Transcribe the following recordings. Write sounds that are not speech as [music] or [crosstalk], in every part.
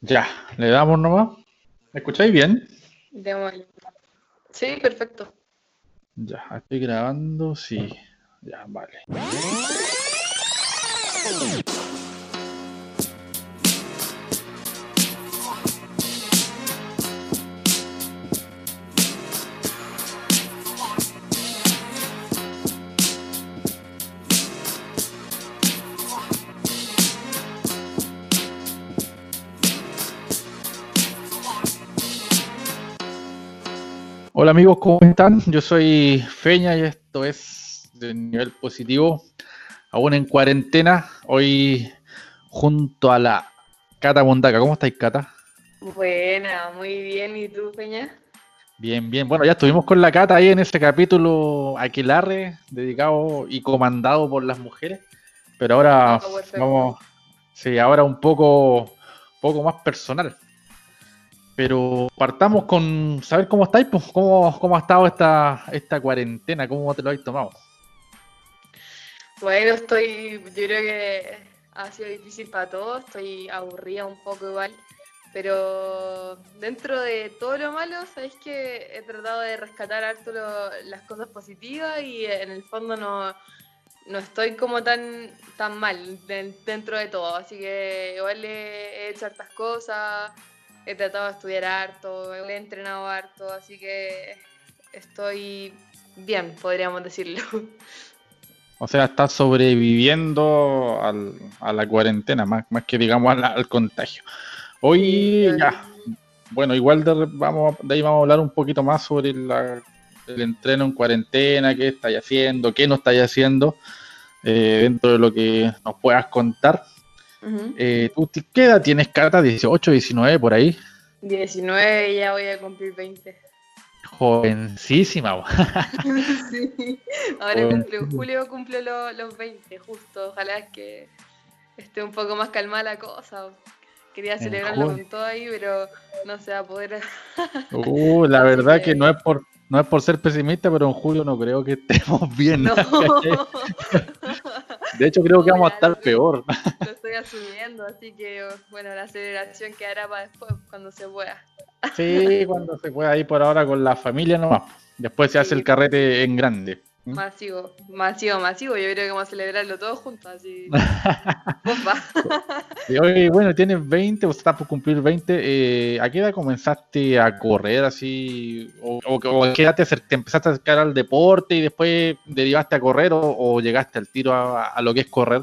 Ya, le damos nomás. ¿Me escucháis bien? Démosle. Sí, perfecto. Ya, estoy grabando, sí. Ya, vale. Hola amigos, ¿cómo están? Yo soy Feña y esto es de nivel positivo, aún en cuarentena, hoy junto a la Cata Mondaca. ¿Cómo estáis, Cata? Buena, muy bien. ¿Y tú, Peña? Bien, bien. Bueno, ya estuvimos con la Cata ahí en ese capítulo Aquilarre, dedicado y comandado por las mujeres, pero ahora Ah, vamos, sí, ahora un poco, poco más personal. Pero partamos con saber cómo estáis, pues, cómo, cómo ha estado esta, esta cuarentena, cómo te lo habéis tomado. Bueno, estoy, yo creo que ha sido difícil para todos, estoy aburrida un poco igual, pero dentro de todo lo malo, sabéis que he tratado de rescatar harto lo- las cosas positivas y en el fondo no, no estoy como tan, tan mal de- dentro de todo, así que igual he, he hecho hartas cosas, he tratado de estudiar harto, he entrenado harto, así que estoy bien, podríamos decirlo. O sea, estás sobreviviendo al- a la cuarentena, más, más que digamos al, al contagio. Hoy ya, bueno, igual de, vamos, de ahí vamos a hablar un poquito más sobre la- el entreno en cuarentena, qué estáis haciendo, qué no estáis haciendo, eh, dentro de lo que nos puedas contar. Eh, ¿Tú qué edad tienes, Cata? ¿18, 19 por ahí? 19 y ya voy a cumplir 20. Jovencísima. [laughs] Sí. Ahora en julio cumplo lo- los 20, justo. Ojalá que esté un poco más calmada la cosa. Quería celebrarlo con todo ahí, pero no se va a poder. [laughs] Uh, la verdad que- que no es por no es por ser pesimista, pero en julio no creo que estemos bien. No, [laughs] De hecho, creo que vamos a estar lo- peor. lo estoy asumiendo, así que bueno, la celebración quedará para después, cuando se pueda. Sí, cuando se pueda ir por ahora con la familia nomás. Después se hace el carrete en grande. ¿Mm? Masivo, masivo, masivo. Yo creo que vamos a celebrarlo todos juntos, así. Bomba. Y hoy, bueno, tienes 20, o estás por cumplir 20. eh, ¿A qué edad comenzaste a correr así? ¿O, o, o a qué edad te, empezaste a acercar al deporte y después derivaste a correr o, o llegaste al tiro a, a lo que es correr?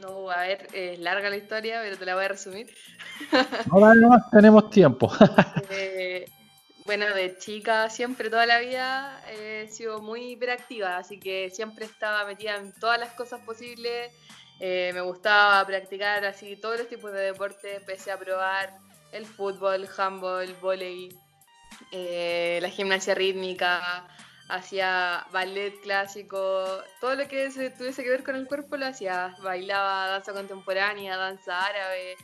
No, a ver, es larga la historia, pero te la voy a resumir. No, dale nomás, tenemos tiempo. [laughs] Eh, bueno, de chica, siempre, toda la vida, he sido muy hiperactiva, así que siempre estaba metida en todas las cosas posibles. Eh, me gustaba practicar así todos los tipos de deporte. Empecé a probar el fútbol, handball, volei, eh, la gimnasia rítmica, hacía ballet clásico, todo lo que se tuviese que ver con el cuerpo lo hacía. Bailaba danza contemporánea, danza árabe,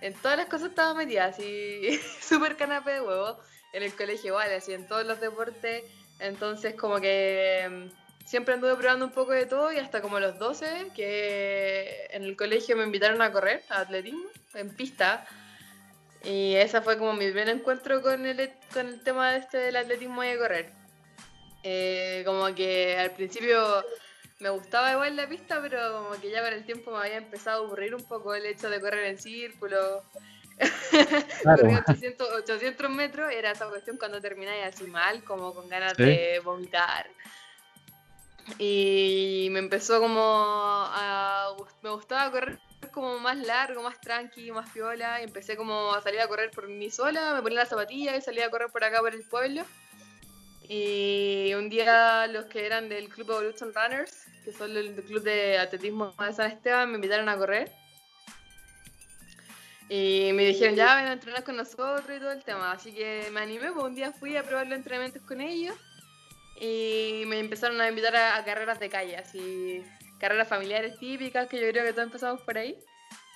en todas las cosas estaba metida, así [laughs] súper canapé de huevo. En el colegio igual, así en todos los deportes. Entonces como que mm, siempre anduve probando un poco de todo y hasta como los 12, que en el colegio me invitaron a correr, a atletismo, en pista. Y ese fue como mi primer encuentro con el, con el tema este del atletismo y de correr. Eh, como que al principio me gustaba igual la pista, pero como que ya con el tiempo me había empezado a aburrir un poco el hecho de correr en círculo. [laughs] Claro. Corría 800, 800 metros, era esa cuestión cuando termináis así mal, como con ganas Sí. de vomitar. Y me empezó como a... Me gustaba correr como más largo, más tranqui, más piola. Y empecé como a salir a correr por mí sola, me ponía la zapatilla y salía a correr por acá por el pueblo. Y un día los que eran del Club Evolution Runners, que son el club de atletismo de San Esteban, me invitaron a correr. Y me dijeron, ya ven a entrenar con nosotros y todo el tema. Así que me animé, pues un día fui a probar los entrenamientos con ellos. Y me empezaron a invitar a, a carreras de calle, así carreras familiares típicas, que yo creo que todos empezamos por ahí.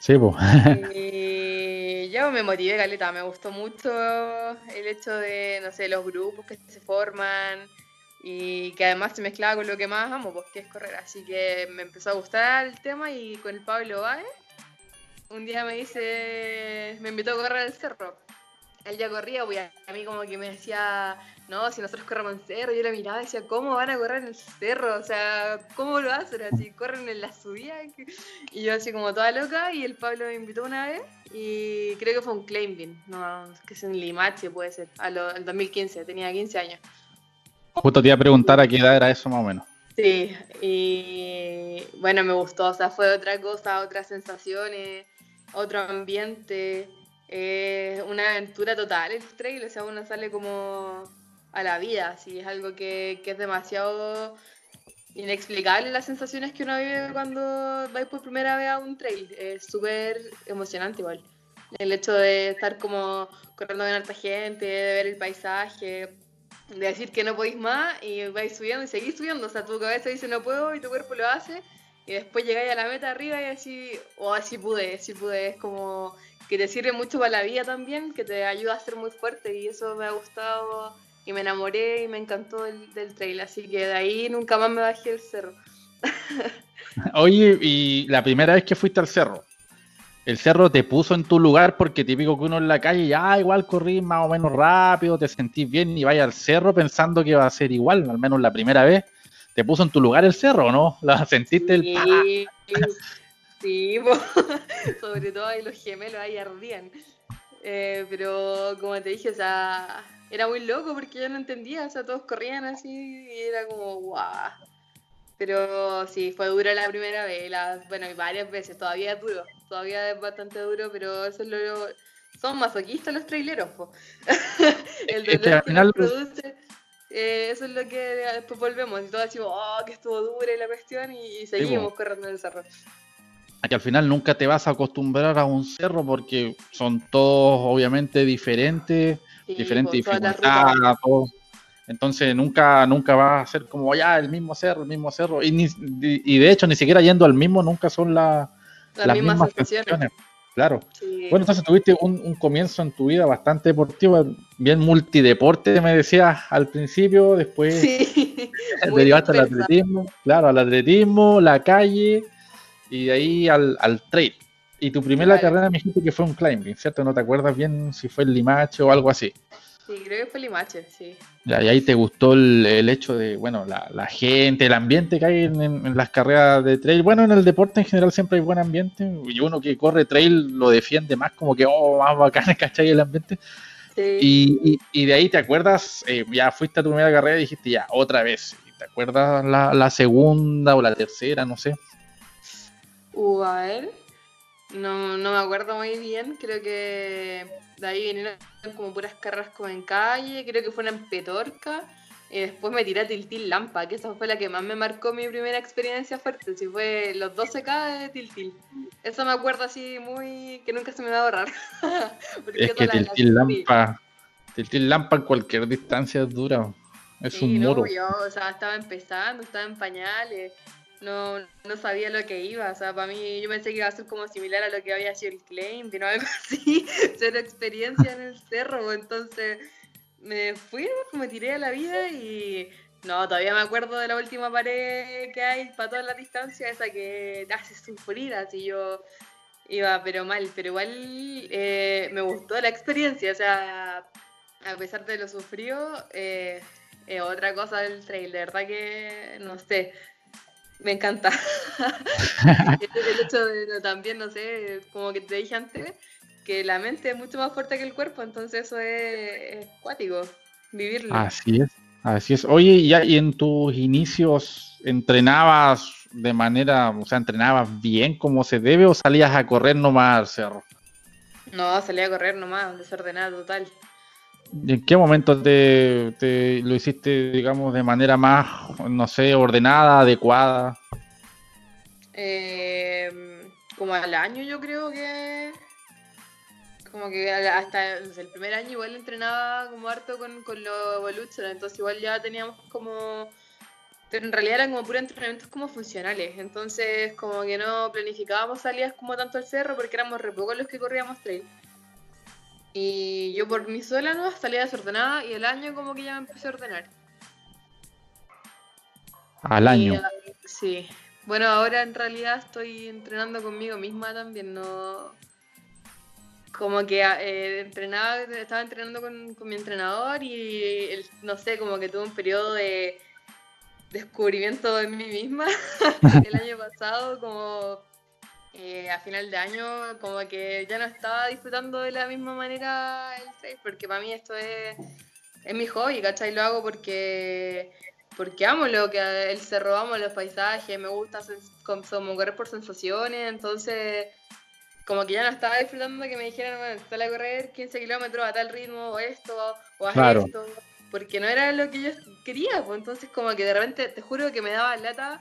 Sí, pues. [laughs] Y yo me motivé, Caleta, me gustó mucho el hecho de, no sé, los grupos que se forman y que además se mezclaba con lo que más amo, pues que es correr. Así que me empezó a gustar el tema y con el Pablo Báez un día me dice, me invitó a correr al cerro. Él ya corría, pues a mí como que me decía, no, si nosotros corremos en cerro, yo la miraba y decía, ¿cómo van a correr en el cerro? O sea, ¿cómo lo hacen? Así, corren en la subida. Y yo así como toda loca, y el Pablo me invitó una vez, y creo que fue un climbing, no, que es un Limache puede ser, a lo, 2015, tenía 15 años. Justo te iba a preguntar a qué edad era eso más o menos. Sí, y bueno, me gustó, o sea, fue otra cosa, otras sensaciones, otro ambiente, eh, una aventura total el trail, o sea, uno sale como a la vida, así es algo que, que es demasiado inexplicable las sensaciones que uno vive cuando vais por primera vez a un trail, es súper emocionante igual. El hecho de estar como corriendo con harta gente, de ver el paisaje, de decir que no podéis más y vais subiendo y seguís subiendo. O sea, tu cabeza dice no puedo y tu cuerpo lo hace. Y después llegáis a la meta arriba y así, o así pude, así pude. Es como que te sirve mucho para la vida también, que te ayuda a ser muy fuerte y eso me ha gustado y me enamoré y me encantó del, del trail. Así que de ahí nunca más me bajé el cerro. [laughs] Oye, y la primera vez que fuiste al cerro, el cerro te puso en tu lugar porque típico que uno en la calle ya igual corrí más o menos rápido, te sentís bien y vaya al cerro pensando que va a ser igual, al menos la primera vez. ¿Te puso en tu lugar el cerro, no? ¿La [laughs] sentiste sí, el Sí, [laughs] [laughs] sobre todo ahí los gemelos ahí ardían. Eh, pero como te dije, o sea, era muy loco porque yo no entendía, o sea, todos corrían así y era como, guau. Pero sí, fue duro la primera vez, bueno, y varias veces, todavía es duro, todavía es bastante duro, pero eso es lo... Son masoquistas los traileros, po. El dolor que, nos produce, eh, eso es lo que después volvemos, y todos decimos, oh, que estuvo dura la cuestión, y, seguimos corriendo en el cerro. Que al final nunca te vas a acostumbrar a un cerro porque son todos obviamente diferentes, diferentes dificultades, entonces nunca, nunca va a ser como ya el mismo cerro, el mismo cerro. Y, y de hecho, ni siquiera yendo al mismo, nunca son las mismas, sensaciones. Claro. Bueno, entonces tuviste un, comienzo en tu vida bastante deportivo, bien multideporte, me decías al principio, después sí, derivaste al atletismo, claro, al atletismo, la calle y de ahí al, al trail. Y tu primera carrera me dijiste que fue un climbing, ¿cierto? ¿No te acuerdas bien si fue el Limache o algo así? Sí, creo que fue Limache, sí. y ahí te gustó el, hecho de, bueno, la, gente, el ambiente que hay en, las carreras de trail. Bueno, en el deporte en general siempre hay buen ambiente. Y uno que corre trail lo defiende más como que, oh, más bacán, [laughs] ¿cachai? El ambiente. Sí. Y, de ahí te acuerdas, eh, ya fuiste a tu primera carrera y dijiste, ya, otra vez. ¿Te acuerdas la, segunda o la tercera? No sé. Uh, a ver. No, no me acuerdo muy bien. Creo que de ahí vinieron como puras carreras como en calle, creo que fue en Petorca. Y después me tiré a Tiltil Lampa, que esa fue la que más me marcó mi primera experiencia fuerte. Si fue los 12K de Tiltil. Eso me acuerdo así muy. que nunca se me va a borrar. [laughs] es que Tiltil Lampa. Tiltil Lampa en cualquier distancia es dura. Es un muro. Yo, o sea, estaba empezando, estaba en pañales no, no sabía lo que iba. O sea, para mí yo pensé que iba a ser como similar a lo que había sido el claim, no algo [laughs] así, cero experiencia en el cerro. Entonces me fui, me tiré a la vida y no, todavía me acuerdo de la última pared que hay para toda la distancia, esa que hace sufrir, así yo iba pero mal, pero igual eh, me gustó la experiencia, o sea, a pesar de lo sufrido, eh, otra cosa del trail, de verdad que no sé, me encanta. [laughs] el hecho de también, no sé, como que te dije antes, que la mente es mucho más fuerte que el cuerpo, entonces eso es, cuático, vivirlo. Así es, así es. Oye, ¿y en tus inicios entrenabas de manera, o sea, entrenabas bien como se debe o salías a correr nomás al cerro? No, salía a correr nomás, desordenado total. ¿En qué momento te, lo hiciste, digamos, de manera más, no sé, ordenada, adecuada? Eh, como al año yo creo que... Como que hasta el primer año igual entrenaba como harto con, los boluchos, entonces igual ya teníamos como... En realidad eran como puros entrenamientos como funcionales, entonces como que no planificábamos salidas como tanto al cerro porque éramos re pocos los que corríamos trail. Y yo por mi sola no salía desordenada y el año como que ya me empecé a ordenar. Al año. sí. Bueno, ahora en realidad estoy entrenando conmigo misma también, no, como que eh, entrenaba, estaba entrenando con, mi entrenador y no sé, como que tuve un periodo de descubrimiento de mí misma [laughs] el año pasado, como eh, a final de año, como que ya no estaba disfrutando de la misma manera el trail, porque para mí esto es, es mi hobby, ¿cachai? Lo hago porque porque amo lo que el cerro, amo los paisajes, me gusta como correr por sensaciones, entonces como que ya no estaba disfrutando que me dijeran, bueno, sale a correr 15 kilómetros a tal ritmo, o esto, o haz esto, porque no era lo que yo quería, pues entonces como que de repente, te juro que me daba lata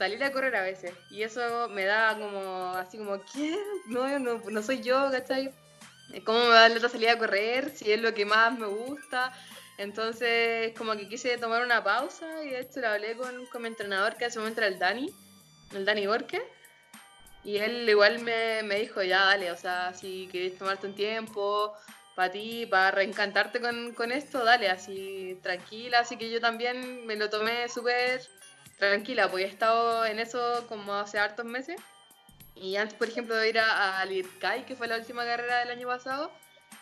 salir a correr a veces, y eso me da como, así como, ¿qué? No, no, no soy yo, ¿cachai? ¿Cómo me da lata salir a correr? Si es lo que más me gusta. Entonces, como que quise tomar una pausa y de hecho lo hablé con, con mi entrenador, que hace un momento era el Dani, el Dani Borque. Y él igual me, me dijo, ya dale, o sea, si querés tomarte un tiempo para ti, para reencantarte con, con, esto, dale, así tranquila. Así que yo también me lo tomé súper tranquila, porque he estado en eso como hace hartos meses. Y antes, por ejemplo, de ir a, a que fue la última carrera del año pasado,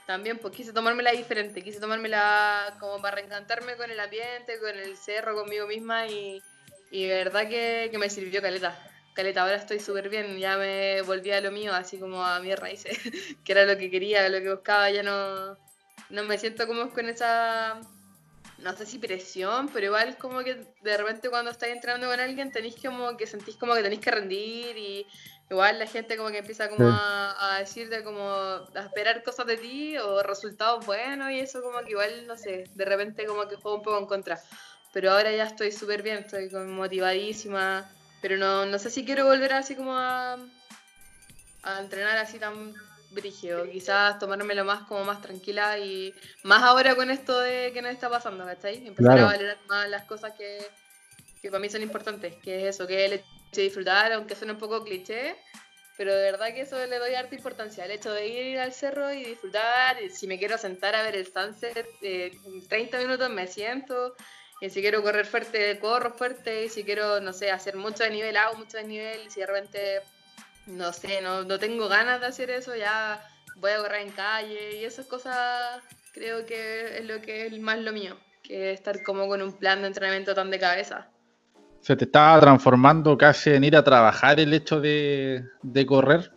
también pues quise tomármela diferente, quise tomármela como para reencantarme con el ambiente, con el cerro, conmigo misma y, y de verdad que, que me sirvió caleta caleta, ahora estoy súper bien, ya me volví a lo mío, así como a mis raíces, [laughs] que era lo que quería, lo que buscaba, ya no, no me siento como con esa, no sé si presión, pero igual como que de repente cuando estáis entrenando con alguien tenéis como que sentís como que tenéis que rendir y igual la gente como que empieza como a, a, decirte como a esperar cosas de ti o resultados buenos y eso como que igual, no sé, de repente como que juego un poco en contra. Pero ahora ya estoy súper bien, estoy como motivadísima pero no, no sé si quiero volver así como a, a entrenar así tan brígido. Quizás tomármelo más como más tranquila y más ahora con esto de que nos está pasando, ¿cachai? Empezar a valorar más las cosas que, que para mí son importantes, que es eso, que es el hecho de disfrutar, aunque suene un poco cliché, pero de verdad que eso le doy harta importancia, el hecho de ir al cerro y disfrutar, si me quiero sentar a ver el sunset, eh, 30 minutos me siento, y si quiero correr fuerte, corro fuerte. Y si quiero, no sé, hacer mucho de nivel, hago mucho de nivel. Y si de repente, no sé, no, no tengo ganas de hacer eso, ya voy a correr en calle. Y esas cosas creo que es lo que es más lo mío. Que estar como con un plan de entrenamiento tan de cabeza. Se te estaba transformando casi en ir a trabajar el hecho de, de correr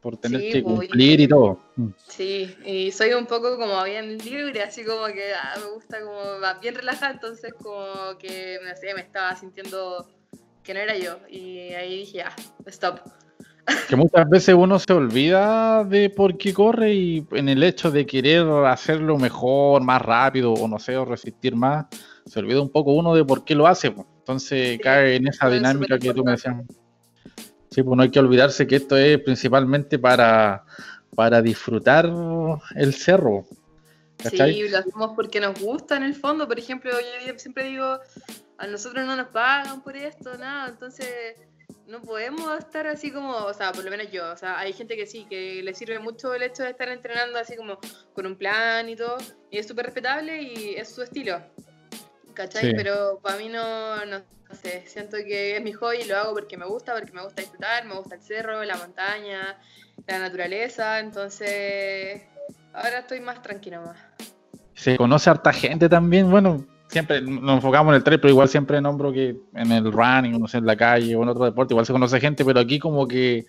por tener que pues, cumplir y todo. Mm. Sí, y soy un poco como bien libre, así como que ah, me gusta como bien relajada, entonces como que no sé, me estaba sintiendo que no era yo y ahí dije, ah, stop. Que muchas veces uno se olvida de por qué corre y en el hecho de querer hacerlo mejor, más rápido o no sé, o resistir más, se olvida un poco uno de por qué lo hace. Entonces cae en esa dinámica que tú me decías. Sí, pues no hay que olvidarse que esto es principalmente para, para disfrutar el cerro. Sí, lo hacemos porque nos gusta en el fondo. Por ejemplo, yo siempre digo, a nosotros no nos pagan por esto, nada, entonces no podemos estar así como, o sea, por lo menos yo, o sea, hay gente que sí, que le sirve mucho el hecho de estar entrenando así como con un plan y todo, y es súper respetable y es su estilo, ¿cachai? Pero para mí no, no no sé, siento que es mi hobby y lo hago porque me gusta, porque me gusta disfrutar, me gusta el cerro, la montaña, la naturaleza, entonces ahora estoy más tranquila más. Se conoce harta gente también, bueno, siempre nos enfocamos en el trail, pero igual siempre nombro que en el running, no sé, en la calle o en otro deporte, igual se conoce gente, pero aquí como que,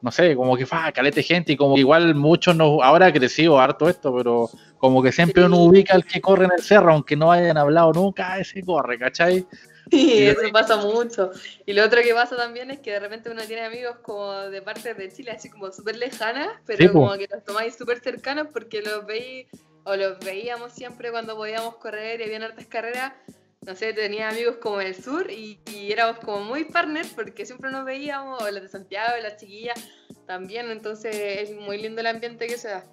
no sé, como que fa, calete gente y como que igual muchos no, ahora ha crecido harto esto, pero como que siempre uno ubica al que corre en el cerro, aunque no hayan hablado nunca, ese corre, ¿cachai? Sí, eso pasa mucho. Y lo otro que pasa también es que de repente uno tiene amigos como de parte de Chile, así como súper lejanas, pero como que los tomáis súper cercanos porque los veis o los veíamos siempre cuando podíamos correr y había hartas carreras. No sé, tenía amigos como en el sur y, éramos como muy partners porque siempre nos veíamos, o los de Santiago, las chiquillas también, entonces es muy lindo el ambiente que se da.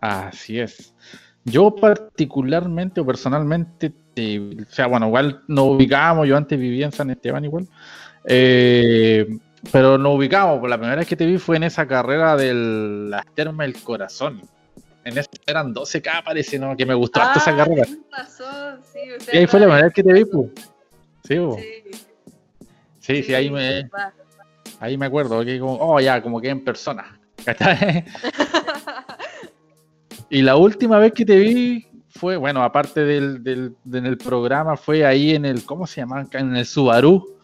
Así es. Yo particularmente o personalmente, o sea, bueno, igual nos ubicábamos, yo antes vivía en San Esteban igual, eh, pero nos ubicamos, pues la primera vez que te vi fue en esa carrera de las termas del corazón. En esa eran 12K parece, ¿no? Que me gustó hasta esa ah, carrera. Razón, sí, y ahí fue la vez que te vi. Sí, pues. Sí, sí, ahí me... Ahí me acuerdo, que como, oh, ya, como que en persona. [laughs] Y la última vez que te vi fue, bueno, aparte del, del, del programa, fue ahí en el, ¿cómo se llama? En el Subaru.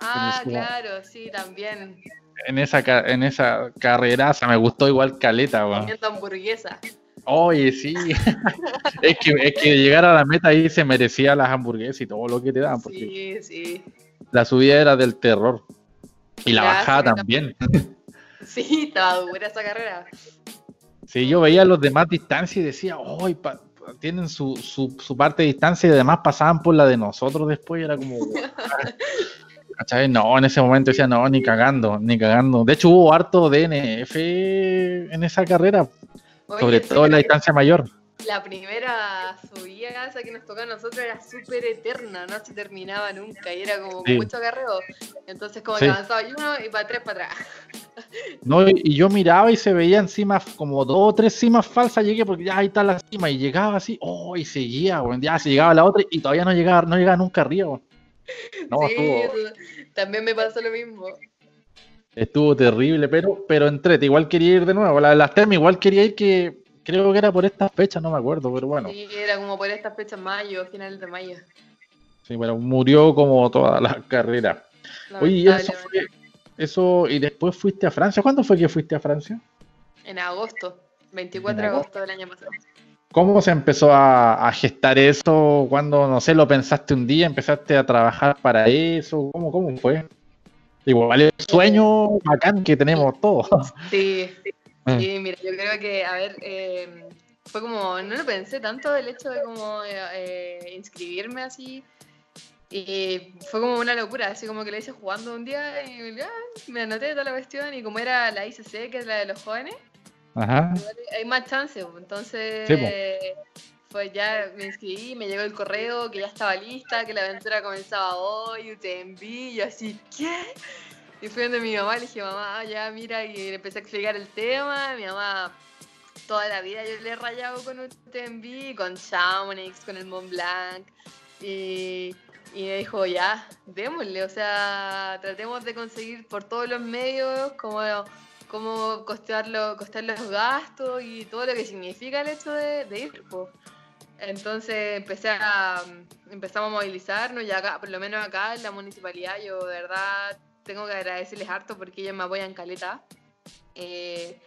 Ah, claro, sí, también. En esa, en esa carreraza me gustó igual caleta, weón. Hamburguesa. Oye, sí. [laughs] es, que, es que llegar a la meta ahí se merecía las hamburguesas y todo lo que te daban. Porque Sí, sí. La subida era del terror. Y la bajada también. [laughs] Sí, estaba dura esa carrera. Sí, yo veía los demás distancia y decía, ¡ay! pa- tienen su, su, su parte de distancia y además pasaban por la de nosotros después y era como. [laughs] ¿Cachai? No, en ese momento decía, no, ni cagando, ni cagando. De hecho, hubo harto DNF en esa carrera, Oye, sobre todo en la distancia mayor. La primera subida esa que nos tocó a nosotros era súper eterna, no se terminaba nunca y era como Sí. mucho agarreo. Entonces como Sí. que avanzaba y uno y para atrás, para atrás. [laughs] No, y- yo miraba y se veía encima como dos o tres cimas falsas, llegué porque ya ahí está la cima y llegaba así, oh, y seguía, weón, ya se llegaba la otra y todavía no llegaba, no llegaba nunca arriba, weón. No, sí, estuvo, también me pasó lo mismo. estuvo terrible, pero, pero entrete, igual quería ir de nuevo. La las termas igual quería ir que creo que era por estas fechas, no me acuerdo, pero bueno, Sí, era como por estas fechas mayo, finales de mayo. sí, pero murió como toda la carrera. Oye, y eso fue, eso, y después fuiste a Francia. ¿Cuándo fue que fuiste a Francia? En agosto, 24 En de agosto. agosto del año pasado. ¿Cómo se empezó a, a gestar eso? Cuando, no sé, lo pensaste un día, empezaste a trabajar para eso? ¿Cómo, cómo fue? Igual es un sueño bacán que tenemos todos. Sí, Mm. [laughs] sí, mira, yo creo que, a ver, eh, fue como, no lo pensé tanto el hecho de como eh, eh, inscribirme así. Y fue como una locura, así como que lo hice jugando un día y ya, me anoté toda la cuestión y como era la ICC, que es la de los jóvenes, Ajá. hay más chance, pues, entonces Sí, pues ya me inscribí, me llegó el correo que ya estaba lista, que la aventura comenzaba hoy, UTMB, y yo así, ¿qué? Y fui donde mi mamá, le dije, mamá, ya mira, y le empecé a explicar el tema, mi mamá toda la vida yo le he rayado con UTMB, con Chamonix, con el Mont Blanc, y, y me dijo, ya, démosle, o sea, tratemos de conseguir por todos los medios como cómo costear, costear los gastos y todo lo que significa el hecho de, de ir. po. Entonces empecé a, empezamos a movilizarnos y acá, por lo menos acá en la municipalidad, yo de verdad tengo que agradecerles harto porque ellos me apoyan caleta. Eh,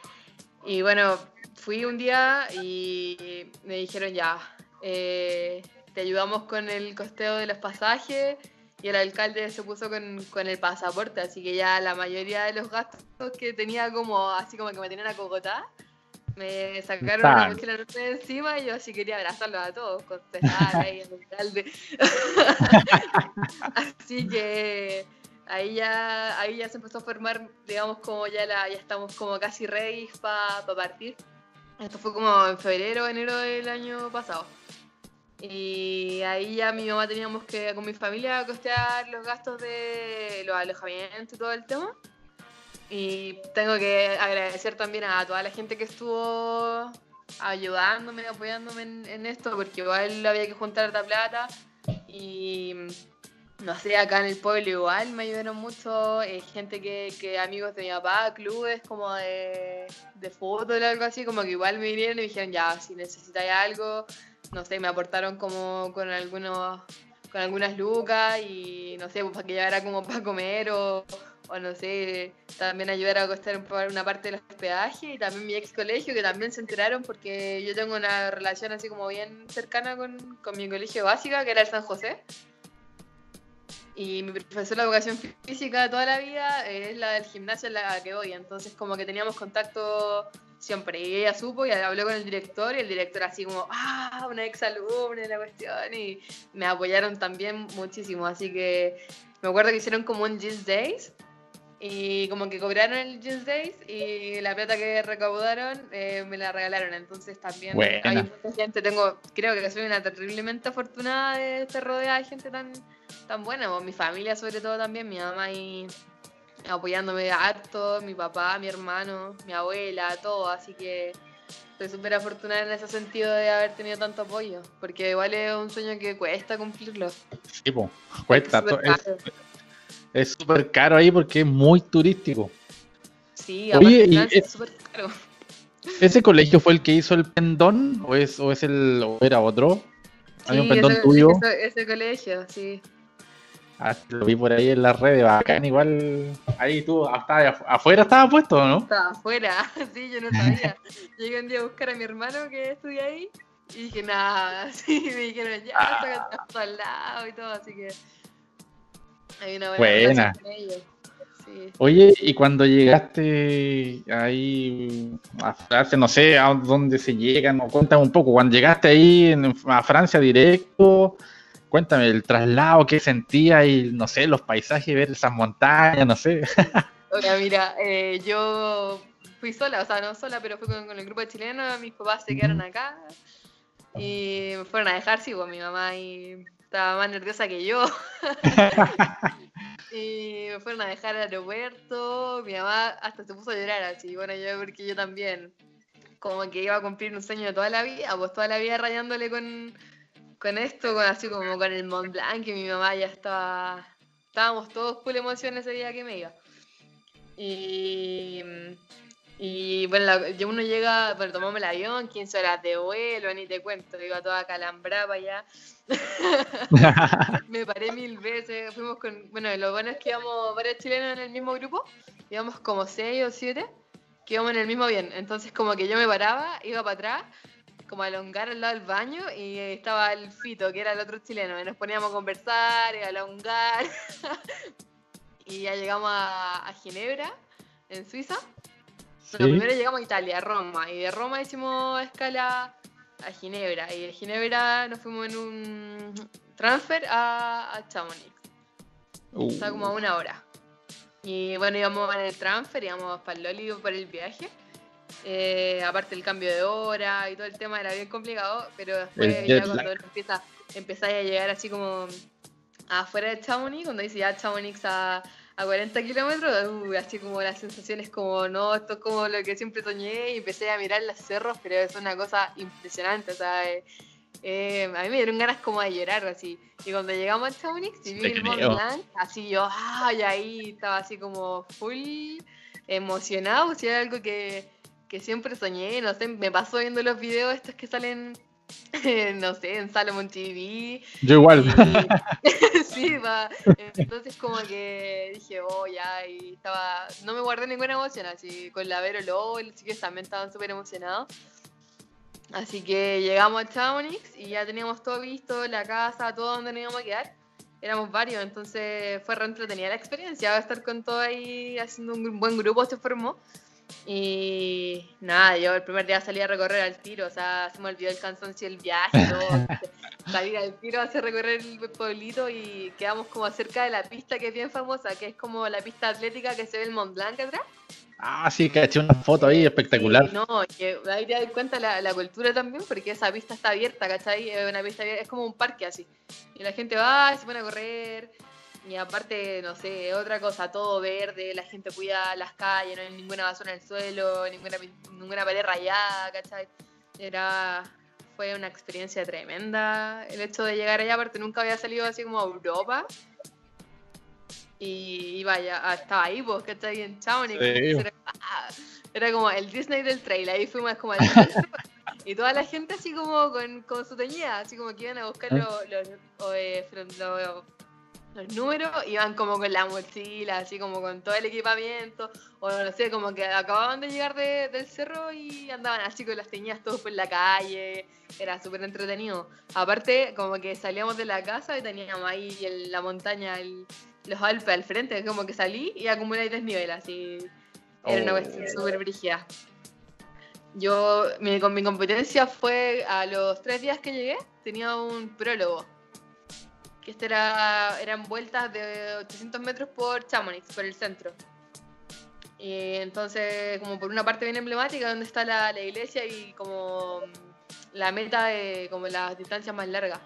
y bueno, fui un día y me dijeron ya, eh, te ayudamos con el costeo de los pasajes y el alcalde se puso con, con el pasaporte, así que ya la mayoría de los gastos que tenía como así como que me tenían acogotá, me sacaron Tan. mochila de encima y yo así quería abrazarlos a todos, al alcalde. [laughs] así que ahí ya, ahí ya se empezó a formar, digamos, como ya la, ya estamos como casi ready para partir. Esto fue como en febrero, enero del año pasado. Y ahí ya mi mamá teníamos que con mi familia costear los gastos de los alojamientos y todo el tema. Y tengo que agradecer también a toda la gente que estuvo ayudándome, apoyándome en, esto, porque igual había que juntar esta plata. Y no sé, acá en el pueblo igual me ayudaron mucho, eh, gente que, que amigos de mi papá, clubes como de, de fútbol o algo así, como que igual me vinieron y me dijeron, ya, si necesitáis algo, no sé, me aportaron como con algunos con algunas lucas y no sé, pues para que llevara como para comer o, o no sé, también ayudar a costar una parte del hospedaje y también mi ex colegio que también se enteraron porque yo tengo una relación así como bien cercana con, con mi colegio básica que era el San José. Y mi profesora de educación física toda la vida es la del gimnasio en la que voy, entonces como que teníamos contacto siempre. Y ella supo y habló con el director y el director así como, ah, una ex alumna de la cuestión y me apoyaron también muchísimo. Así que me acuerdo que hicieron como un Jeans Days y como que cobraron el Jeans Days y la plata que recaudaron eh, me la regalaron. Entonces también Buena. hay mucha gente, tengo, creo que soy una terriblemente afortunada de estar rodeada de gente tan, tan buena. pues, mi familia sobre todo también, mi mamá y apoyándome harto, mi papá, mi hermano, mi abuela, todo, así que estoy súper afortunada en ese sentido de haber tenido tanto apoyo, porque igual es un sueño que cuesta cumplirlo. Sí, po, cuesta. Es súper caro ahí porque es muy turístico. Sí, Oye, y es- súper caro. ¿Ese colegio fue el que hizo el pendón o es, o es el o era otro? ¿Hay un pendón tuyo? Ese, colegio, sí. Ah, lo vi por ahí en las redes, bacán, igual. Ahí tú, hasta afuera estaba puesto, ¿no? Estaba afuera, [laughs] sí, yo no sabía. Llegué un día a buscar a mi hermano que estudia ahí y dije, nada, [laughs] sí, me dijeron, ya, ah. al lado y todo, así que. Hay una buena, buena. con ellos. Oye, y cuando llegaste ahí a Francia, no sé a dónde se llega, no, cuéntame un poco, cuando llegaste ahí a Francia directo, cuéntame el traslado, qué sentía y no sé, los paisajes, ver esas montañas, no sé. [laughs] Hola, mira, eh, yo fui sola, o sea, no sola, pero fui con, el grupo de chilenos, mis papás se quedaron acá y me fueron a dejar, sí, pues mi mamá y estaba más nerviosa que yo. [laughs] y me fueron a dejar al aeropuerto. Mi mamá hasta se puso a llorar así. Bueno, yo porque yo también, como que iba a cumplir un sueño de toda la vida, pues toda la vida rayándole con, con esto, con así como con el Mont Blanc, y mi mamá ya estaba. Estábamos todos full emoción ese día que me iba. Y y bueno, uno llega, bueno, tomamos el avión, 15 horas de vuelo, ni te cuento, iba toda calambrada para allá. [laughs] me paré mil veces, fuimos con, bueno, lo bueno es que íbamos varios chilenos en el mismo grupo, íbamos como 6 o 7, que íbamos en el mismo avión. Entonces como que yo me paraba, iba para atrás, como a alongar al lado del baño y estaba el Fito, que era el otro chileno, y nos poníamos a conversar y a alongar. [laughs] y ya llegamos a Ginebra, en Suiza primero llegamos a Italia, a Roma, y de Roma hicimos escala a Ginebra, y de Ginebra nos fuimos en un transfer a, a Chamonix. Uh. Como a una hora. Y bueno, íbamos en el transfer, íbamos para el Loli por el viaje. Eh, aparte el cambio de hora y todo el tema era bien complicado, pero después ya cuando empieza, empezáis a llegar así como afuera de Chamonix, cuando dice ya Chamonix a a 40 kilómetros, así como las sensaciones como, no, esto es como lo que siempre soñé y empecé a mirar los cerros, pero es una cosa impresionante, o sea, eh, eh, a mí me dieron ganas como de llorar así. Y cuando llegamos a Chamonix y vi el Mont Blanc, así yo, ay, ahí estaba así como full emocionado, o sea, algo que, que siempre soñé, no sé, me pasó viendo los videos estos que salen [laughs] no sé, en Salomon TV. Yo igual. [laughs] [laughs] sí, va. Entonces como que dije, oh, ya, y estaba, no me guardé ninguna emoción, así con la Vero Lobo, los chicos también estaban súper emocionados. Así que llegamos a Chamonix y ya teníamos todo visto, la casa, todo donde nos íbamos a quedar. Éramos varios, entonces fue re entretenida la experiencia, estar con todo ahí haciendo un buen grupo, se formó. Y nada, yo el primer día salí a recorrer al tiro, o sea, se me olvidó el cansancio del viaje, todo. [laughs] salir al tiro, hacer recorrer el pueblito y quedamos como cerca de la pista que es bien famosa, que es como la pista atlética que se ve el Mont Blanc atrás. Ah, sí, que hecho una foto ahí espectacular. no, que ahí te das cuenta la, la, cultura también, porque esa pista está abierta, ¿cachai? Es una pista es como un parque así. Y la gente va, se pone a correr, y aparte, no sé, otra cosa, todo verde, la gente cuida las calles, no hay ninguna basura en el suelo, ninguna, ninguna pared rayada, ¿cachai? Era, fue una experiencia tremenda el hecho de llegar allá, aparte nunca había salido así como a Europa. Y vaya, ah, estaba ahí, pues, ¿cachai? En Chamonix. Era, era, como el Disney del trail, ahí fuimos como el Y toda la gente así como con, con su teñida, así como que iban a buscar los, los, eh, los los números iban como con la mochila, así como con todo el equipamiento, o no sé, como que acababan de llegar del cerro y andaban así con las teñidas todos por la calle, era súper entretenido. Aparte, como que salíamos de la casa y teníamos ahí en la montaña, los Alpes al frente, como que salí y acumulé desnivel, así. Era una cuestión oh. súper brígida. Yo, mi, con mi competencia fue a los tres días que llegué, tenía un prólogo que este era, eran vueltas de 800 metros por Chamonix, por el centro. Y entonces, como por una parte bien emblemática, donde está la, iglesia y como la meta de como las distancias más largas,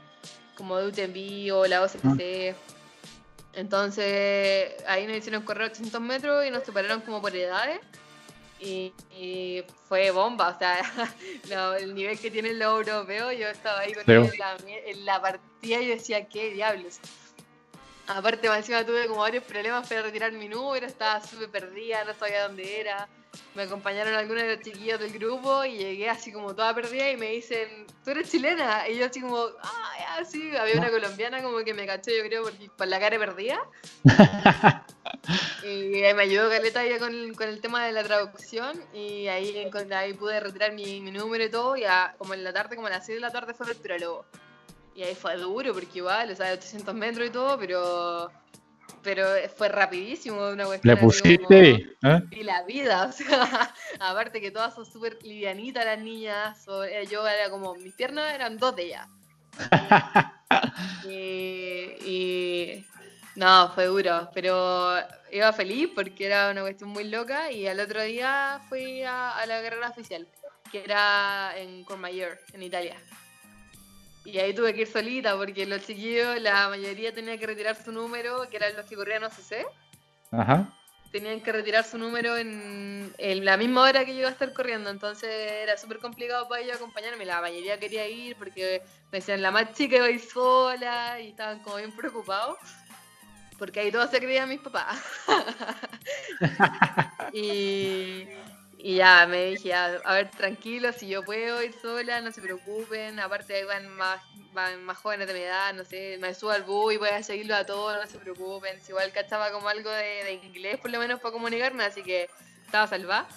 como de UTMB o la OCC. Entonces, ahí nos hicieron correr 800 metros y nos separaron como por edades. Y, fue bomba, o sea, [laughs] el nivel que tiene el europeo, yo estaba ahí con él en la, partida y decía, qué diablos. Aparte, encima tuve como varios problemas para retirar mi número, estaba súper perdida, no sabía dónde era. Me acompañaron algunos de los chiquillos del grupo y llegué así como toda perdida y me dicen, ¿tú eres chilena? Y yo así como, ah, ya, sí, había una colombiana como que me cachó yo creo por, por la cara perdida. [laughs] y me ayudó Caleta ya con, con, el tema de la traducción y ahí, ahí pude retirar mi, mi número y todo y como en la tarde, como a las 6 de la tarde fue el prólogo. Y ahí fue duro porque igual, o sea, 800 metros y todo, pero pero fue rapidísimo una cuestión. Le pusiste ¿eh? y la vida, [laughs] o sea, aparte que todas son súper livianitas las niñas, eh, yo era como, mis piernas eran dos de ellas. [laughs] y, no, fue duro, pero iba feliz porque era una cuestión muy loca y al otro día fui a, a la carrera oficial, que era en Courmayeur, en Italia. Y ahí tuve que ir solita porque los chiquillos, la mayoría tenía que retirar su número, que eran los que corrían OCC. Ajá. Tenían que retirar su número en, la misma hora que yo iba a estar corriendo, entonces era súper complicado para ellos acompañarme. La mayoría quería ir porque me decían la más chica iba a ir sola y estaban como bien preocupados. Porque ahí todos se creían mis papás. [laughs] y, y ya me dije, a, ver, tranquilo, si yo puedo ir sola, no se preocupen. Aparte, ahí van más, van más jóvenes de mi edad, no sé, me subo al bus y voy a seguirlo a todos, no se preocupen. Si igual cachaba como algo de, inglés, por lo menos para comunicarme, así que estaba salvada.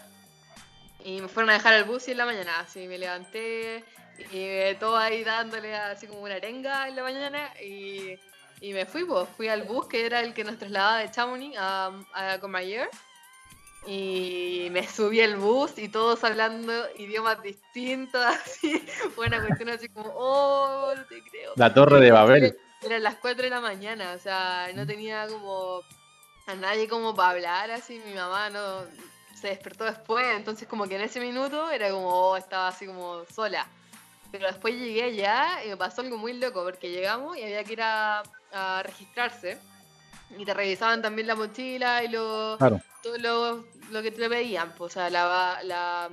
Y me fueron a dejar al bus y en la mañana, así me levanté y todo ahí dándole así como una arenga en la mañana y, y me fui, pues, fui al bus que era el que nos trasladaba de Chamonix a, a Comayer y me subí al bus y todos hablando idiomas distintos, [laughs] así, fue una cuestión así como, oh, no te creo. La torre de Babel. Eran las 4 de la mañana, o sea, no tenía como a nadie como para hablar, así, mi mamá no se despertó después, entonces como que en ese minuto era como, oh, estaba así como sola. Pero después llegué allá y me pasó algo muy loco, porque llegamos y había que ir a, a registrarse y te revisaban también la mochila y lo, todo lo, lo que te pedían, pues, o sea, la, la,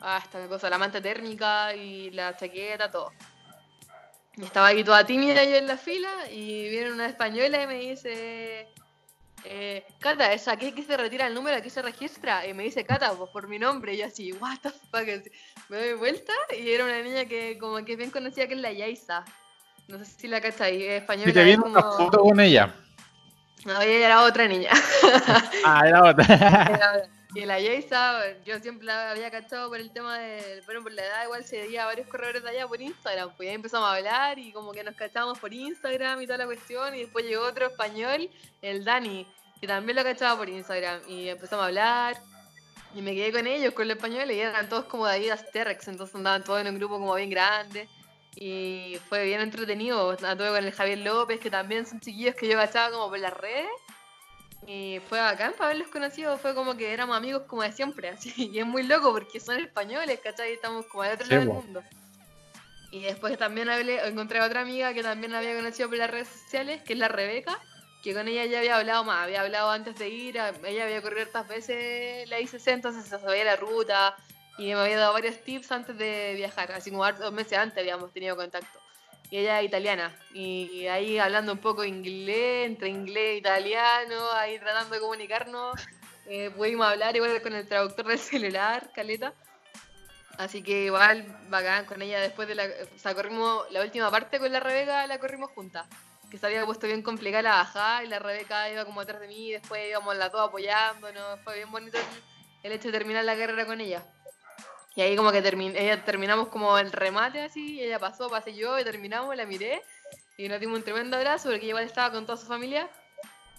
ah, esta cosa, la manta térmica y la chaqueta, todo. Y estaba ahí toda tímida yo en la fila y viene una española y me dice, eh, Cata, ¿esa qué, que se retira el número? ¿Aquí se registra? Y me dice Cata, pues por mi nombre. Y yo así, what the fuck. Me doy vuelta y era una niña que como que bien conocía que es la Yaisa. No sé si la cachai, española. Y te viene una foto con ella. No, ella era otra niña. [laughs] ah, era otra. y la Jaisa, yo siempre la había cachado por el tema de, bueno, por la edad igual se veía a varios corredores de allá por Instagram, pues ya empezamos a hablar y como que nos cachamos por Instagram y toda la cuestión, y después llegó otro español, el Dani, que también lo cachaba por Instagram, y empezamos a hablar, y me quedé con ellos, con los españoles, y eran todos como de T-Rex, entonces andaban todos en un grupo como bien grande. Y fue bien entretenido. Estuve con el Javier López, que también son chiquillos que yo cachaba como por las redes. Y fue bacán para haberlos conocido. Fue como que éramos amigos como de siempre. [laughs] Así. Y es muy loco porque son españoles, ¿cachai? Y estamos como de otro lado del mundo. Y después también hablé, encontré a otra amiga que también había conocido por las redes sociales, que es la Rebeca, que con ella ya había hablado más, había hablado antes de ir, ella había corrido estas veces la ICC, entonces se sabía la ruta, y me había dado varios tips antes de viajar, así como dos meses antes habíamos tenido contacto. Y ella es italiana, y ahí hablando un poco inglés, entre inglés e italiano, ahí tratando de comunicarnos, eh, pudimos hablar igual con el traductor del [laughs] celular, Caleta. Así que igual bacán con ella después de la... O sea, corrimos la última parte con la Rebeca, la corrimos juntas. Que se había puesto bien complicada la bajada y la Rebeca iba como atrás de mí y después íbamos las dos apoyándonos. Fue bien bonito el hecho de terminar la carrera con ella. Y ahí como que ella terminamos como el remate así, ella pasó, pasé yo y terminamos, la miré y nos dimos un tremendo abrazo porque igual estaba con toda su familia.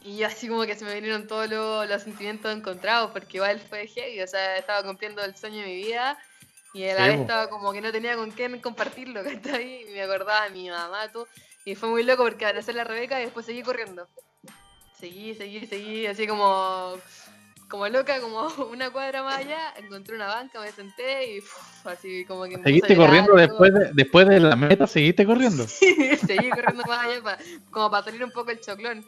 Y así como que se me vinieron todos los, sentimientos encontrados porque igual fue heavy, o sea, estaba cumpliendo el sueño de mi vida y a la vez estaba como que no tenía con quién compartirlo, [laughs] ahí Y me acordaba de mi mamá, todo. Y fue muy loco porque hacer la Rebeca y después seguí corriendo. Seguí, seguí, seguí, así como como loca, como [laughs] una cuadra más allá, encontré una banca, me senté y así como que... ¿Seguiste corriendo después de, después de la meta? ¿Seguiste corriendo? [laughs] Sí, seguí corriendo más allá, como para salir un poco el choclón.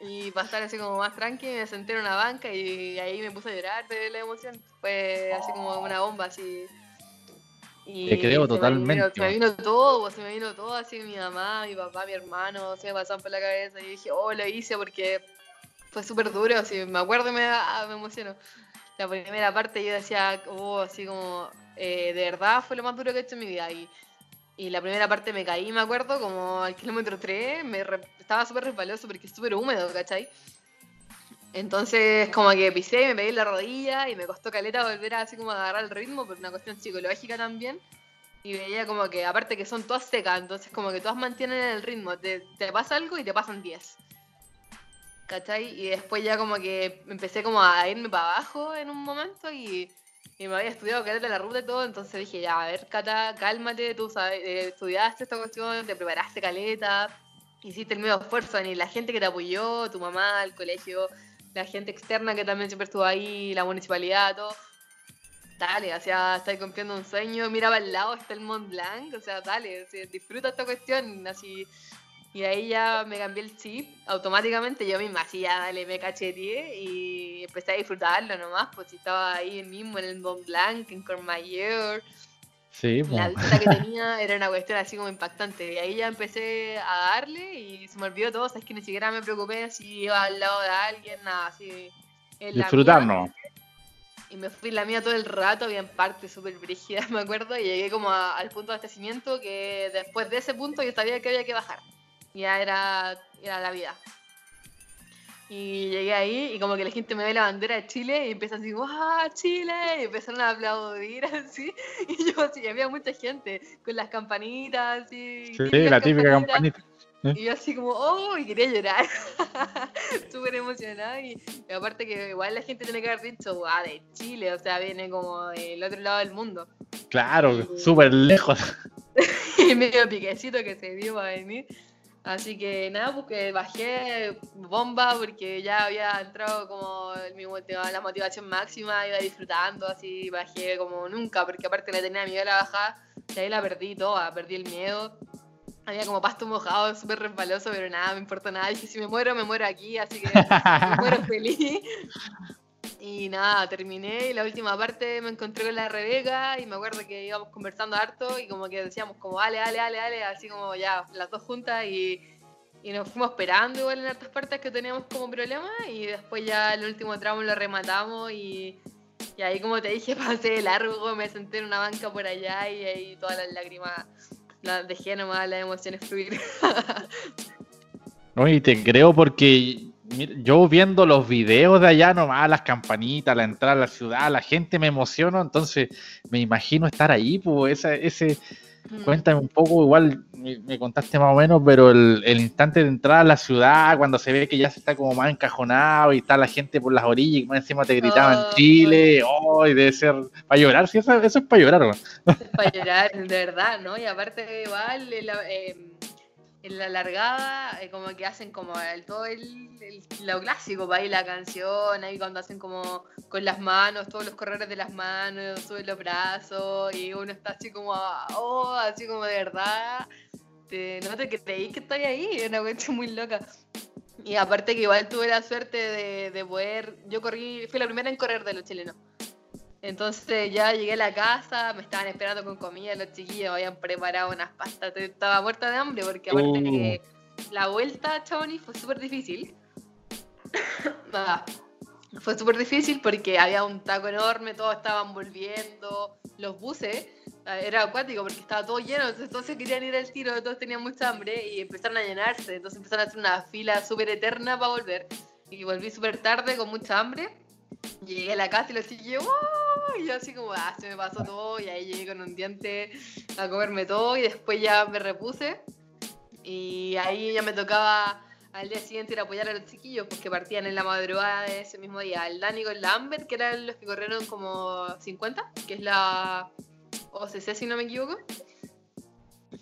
Y para estar así como más tranqui, me senté en una banca y ahí me puse a llorar de la emoción. Fue así como una bomba, así... Y Te creo totalmente. se me vino todo, se me vino todo, así mi mamá, mi papá, mi hermano, se me pasaron por la cabeza y dije, oh, lo hice porque fue súper duro, si me acuerdo me, me emociono. la primera parte yo decía, oh, así como, eh, de verdad fue lo más duro que he hecho en mi vida. Y, y la primera parte me caí, me acuerdo, como al kilómetro 3, me estaba súper resbaloso porque es súper húmedo, ¿cachai? Entonces, como que pisé, me pegué en la rodilla y me costó caleta volver a así como agarrar el ritmo por una cuestión psicológica también. Y veía como que, aparte que son todas secas, entonces como que todas mantienen el ritmo. Te, te pasa algo y te pasan 10. ¿Cachai? Y después ya como que empecé como a irme para abajo en un momento y, me había estudiado caleta la ruta y todo, entonces dije, ya, a ver, Cata, cálmate, tú sabes, eh, estudiaste esta cuestión, te preparaste caleta, hiciste el medio esfuerzo, ni la gente que te apoyó, tu mamá, el colegio, la gente externa que también siempre estuvo ahí, la municipalidad, todo. Dale, o sea, estáis cumpliendo un sueño, miraba al lado, está el Mont Blanc, o sea, dale, disfruta esta cuestión, así. Y ahí ya me cambié el chip, automáticamente yo misma, así ya, dale, me cacheteé y empecé a disfrutarlo nomás, pues estaba ahí mismo en el Mont Blanc, en Courmayeur, Sí, La vista que [laughs] tenía era una cuestión así como impactante. Y ahí ya empecé a darle y se me olvidó todo. es que ni siquiera me preocupé si iba al lado de alguien, nada, así. Disfrutarnos. Y me fui la mía todo el rato, había en parte súper brígida, [laughs] me acuerdo, y llegué como al punto de abastecimiento que después de ese punto yo sabía que había que bajar. Ya era, era la vida. Y llegué ahí y como que la gente me ve la bandera de Chile y empieza así, ¡ah, Chile! Y empezaron a aplaudir así. [laughs] Y yo así, había mucha gente con las campanitas así. Sí, la típica campanita. Y yo así como, ¡oh! Y quería llorar. [laughs] Súper emocionada. Y, aparte que igual la gente tiene que haber dicho, ¡ah, de Chile! O sea, viene como del otro lado del mundo. Claro, súper lejos. [laughs] y medio piquecito que se dio para venir. Así que nada, porque bajé bomba porque ya había entrado como mi, la motivación máxima, iba disfrutando, así bajé como nunca, porque aparte le tenía miedo a la bajada, y ahí la perdí toda, perdí el miedo. Había como pasto mojado, súper resbaloso, pero nada, me importa nada. Dije, si me muero, me muero aquí, así que [laughs] me muero feliz. Y nada, terminé y la última parte me encontré con la Rebeca y me acuerdo que íbamos conversando harto y como que decíamos como, dale, dale, dale, dale, así como ya, las dos juntas y, nos fuimos esperando igual en hartas partes que teníamos como problema y después ya el último tramo lo rematamos y, y ahí como te dije [laughs] pasé de largo, me senté en una banca por allá y ahí todas las lágrimas, las dejé nomás las emociones fluir. [laughs] No, y te creo porque yo viendo los videos de allá nomás, las campanitas, la entrada a la ciudad, la gente me emociono, entonces me imagino estar ahí, pues ese, ese cuéntame un poco, igual me, contaste más o menos, pero el, instante de entrar a la ciudad, cuando se ve que ya se está como más encajonado y está la gente por las orillas y más encima te gritaban oh, Chile, oh, debe ser para llorar, sí, eso, es para llorar, Es para llorar, de verdad, ¿no? Y aparte igual, eh, en la largada, eh, como que hacen como el, todo el, lo clásico, para ahí la canción, ahí cuando hacen como con las manos, todos los corredores de las manos, suben los brazos, y uno está así como, oh, así como de verdad, te, no te creí que estoy ahí, es una cuestión muy loca. Y aparte que igual tuve la suerte de, de poder, yo corrí, fui la primera en correr de los chilenos. Entonces ya llegué a la casa, me estaban esperando con comida, los chiquillos habían preparado unas pastas, estaba muerta de hambre porque aparte que uh. la vuelta a fue súper difícil. [coughs] Ah, fue súper difícil porque había un taco enorme, todos estaban volviendo, los buses, ah, era acuático porque estaba todo lleno, entonces querían ir al tiro, todos tenían mucha hambre y empezaron a llenarse, entonces empezaron a hacer una fila súper eterna para volver. Y volví súper tarde con mucha hambre. Llegué a la casa y los chiquillos, y yo así como, ah, se me pasó todo, y ahí llegué con un diente a comerme todo, y después ya me repuse, y ahí ya me tocaba al día siguiente ir a apoyar a los chiquillos, porque partían en la madrugada de ese mismo día, el Dani con la Amber, que eran los que corrieron como 50, que es la OCC si no me equivoco,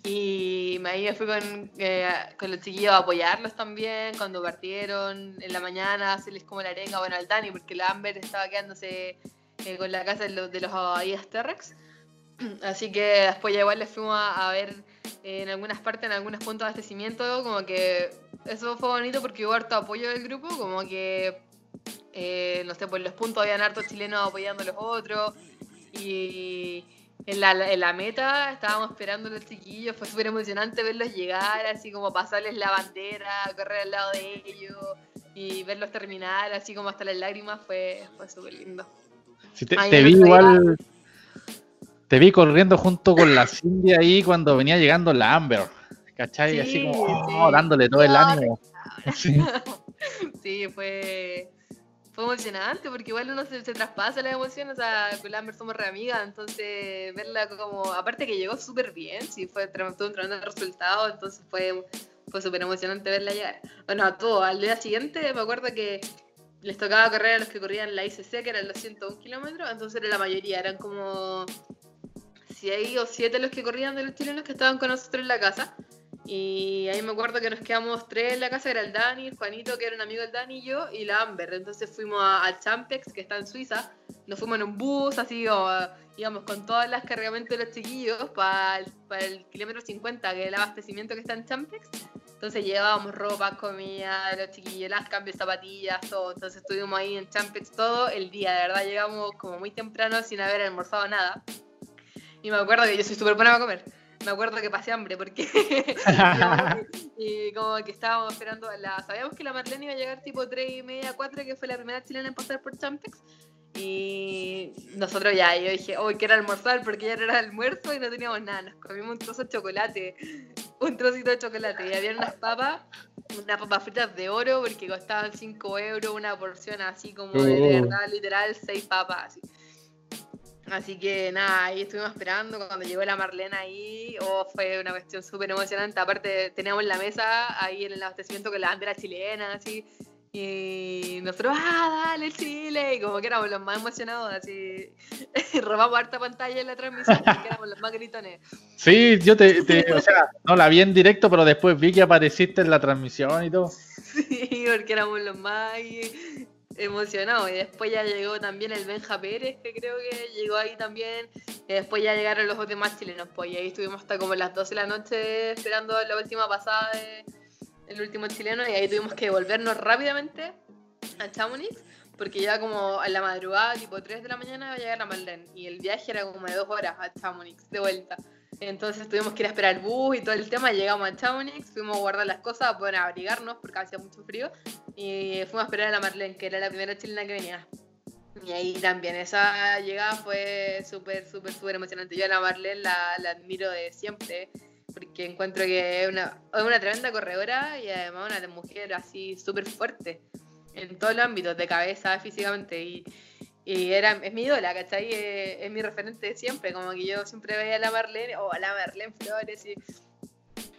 y ahí me fui con, eh, con, los chiquillos a apoyarlos también cuando partieron en la mañana, hacerles como la arenga, bueno, al Dani, porque la Amber estaba quedándose eh, con la casa de los, de los T-Rex. [clears throat] Así que después ya igual les fuimos a, ver eh, en algunas partes, en algunos puntos de abastecimiento, como que eso fue bonito porque hubo harto apoyo del grupo, como que, eh, no sé, por los puntos habían hartos chilenos apoyando a los otros. Y en la, en la meta estábamos esperando a los chiquillos, fue súper emocionante verlos llegar, así como pasarles la bandera, correr al lado de ellos y verlos terminar, así como hasta las lágrimas, fue, fue súper lindo. te, vi igual. Te vi corriendo junto con la Cindy ahí cuando venía llegando la Amber. ¿Cachai? Así como oh, dándole todo el ánimo. [laughs] Sí. fue, fue emocionante porque igual uno se, traspasa la emoción, o sea, con la Amber somos re amigas, entonces verla como, aparte que llegó súper bien, sí, fue tuvo un tremendo resultado, entonces fue, fue súper emocionante verla llegar. Bueno, a todo, al día siguiente me acuerdo que les tocaba correr a los que corrían la ICC, que eran los 101 kilómetros, entonces era la mayoría, eran como 6 o 7 los que corrían de los chilenos que estaban con nosotros en la casa. Y ahí me acuerdo que nos quedamos tres en la casa, era el Dani, el Juanito, que era un amigo del Dani y yo, y la Amber. Entonces fuimos al Champex, que está en Suiza, nos fuimos en un bus, así, o, íbamos con todas las cargamentos de los chiquillos para el, kilómetro 50, que es el abastecimiento que está en Champex. Entonces llevábamos ropa, comida los chiquillos, las cambios, zapatillas, todo. Entonces estuvimos ahí en Champex todo el día, de verdad llegamos como muy temprano sin haber almorzado nada. Y me acuerdo que yo soy súper buena para comer me acuerdo que pasé hambre porque [laughs] [laughs] y como que estábamos esperando la sabíamos que la Marlene iba a llegar tipo 3 y media 4 que fue la primera chilena en pasar por Champex y nosotros ya yo dije hoy quiero almorzar porque ya era el almuerzo y no teníamos nada nos comimos un trozo de chocolate un trocito de chocolate y había unas papas unas papas fritas de oro porque costaban 5 euros una porción así como de, de oh. verdad literal 6 papas así Así que nada, ahí estuvimos esperando cuando llegó la Marlena ahí, oh, fue una cuestión súper emocionante. Aparte, teníamos la mesa ahí en el abastecimiento con la bandera chilena, así, y nosotros, ah, dale Chile, y como que éramos los más emocionados, así, [laughs] robamos harta pantalla en la transmisión, porque éramos los más gritones. Sí, yo te, te, o sea, no la vi en directo, pero después vi que apareciste en la transmisión y todo. [laughs] Sí, porque éramos los más emocionado. Y después ya llegó también el Benja Pérez, que creo que llegó ahí también. Y después ya llegaron los demás chilenos, pues. Y ahí estuvimos hasta como las 12 de la noche esperando la última pasada del último chileno. Y ahí tuvimos que volvernos rápidamente a Chamonix. Porque ya como a la madrugada, tipo 3 de la mañana, iba a llegar a Malden. Y el viaje era como de 2 horas a Chamonix, de vuelta. Entonces tuvimos que ir a esperar el bus y todo el tema. Llegamos a Chamonix, fuimos a guardar las cosas para poder abrigarnos porque hacía mucho frío. Y fuimos a esperar a la Marlene, que era la primera chilena que venía. Y ahí también, esa llegada fue súper, súper, súper emocionante. Yo a la Marlene la, la, admiro de siempre, porque encuentro que es una, es una tremenda corredora y además una mujer así súper fuerte en todos los ámbitos, de cabeza, físicamente. Y, y era, es mi ídola, ¿cachai? Es, es, mi referente de siempre, como que yo siempre veía a la Marlene, o a la Marlene Flores, y,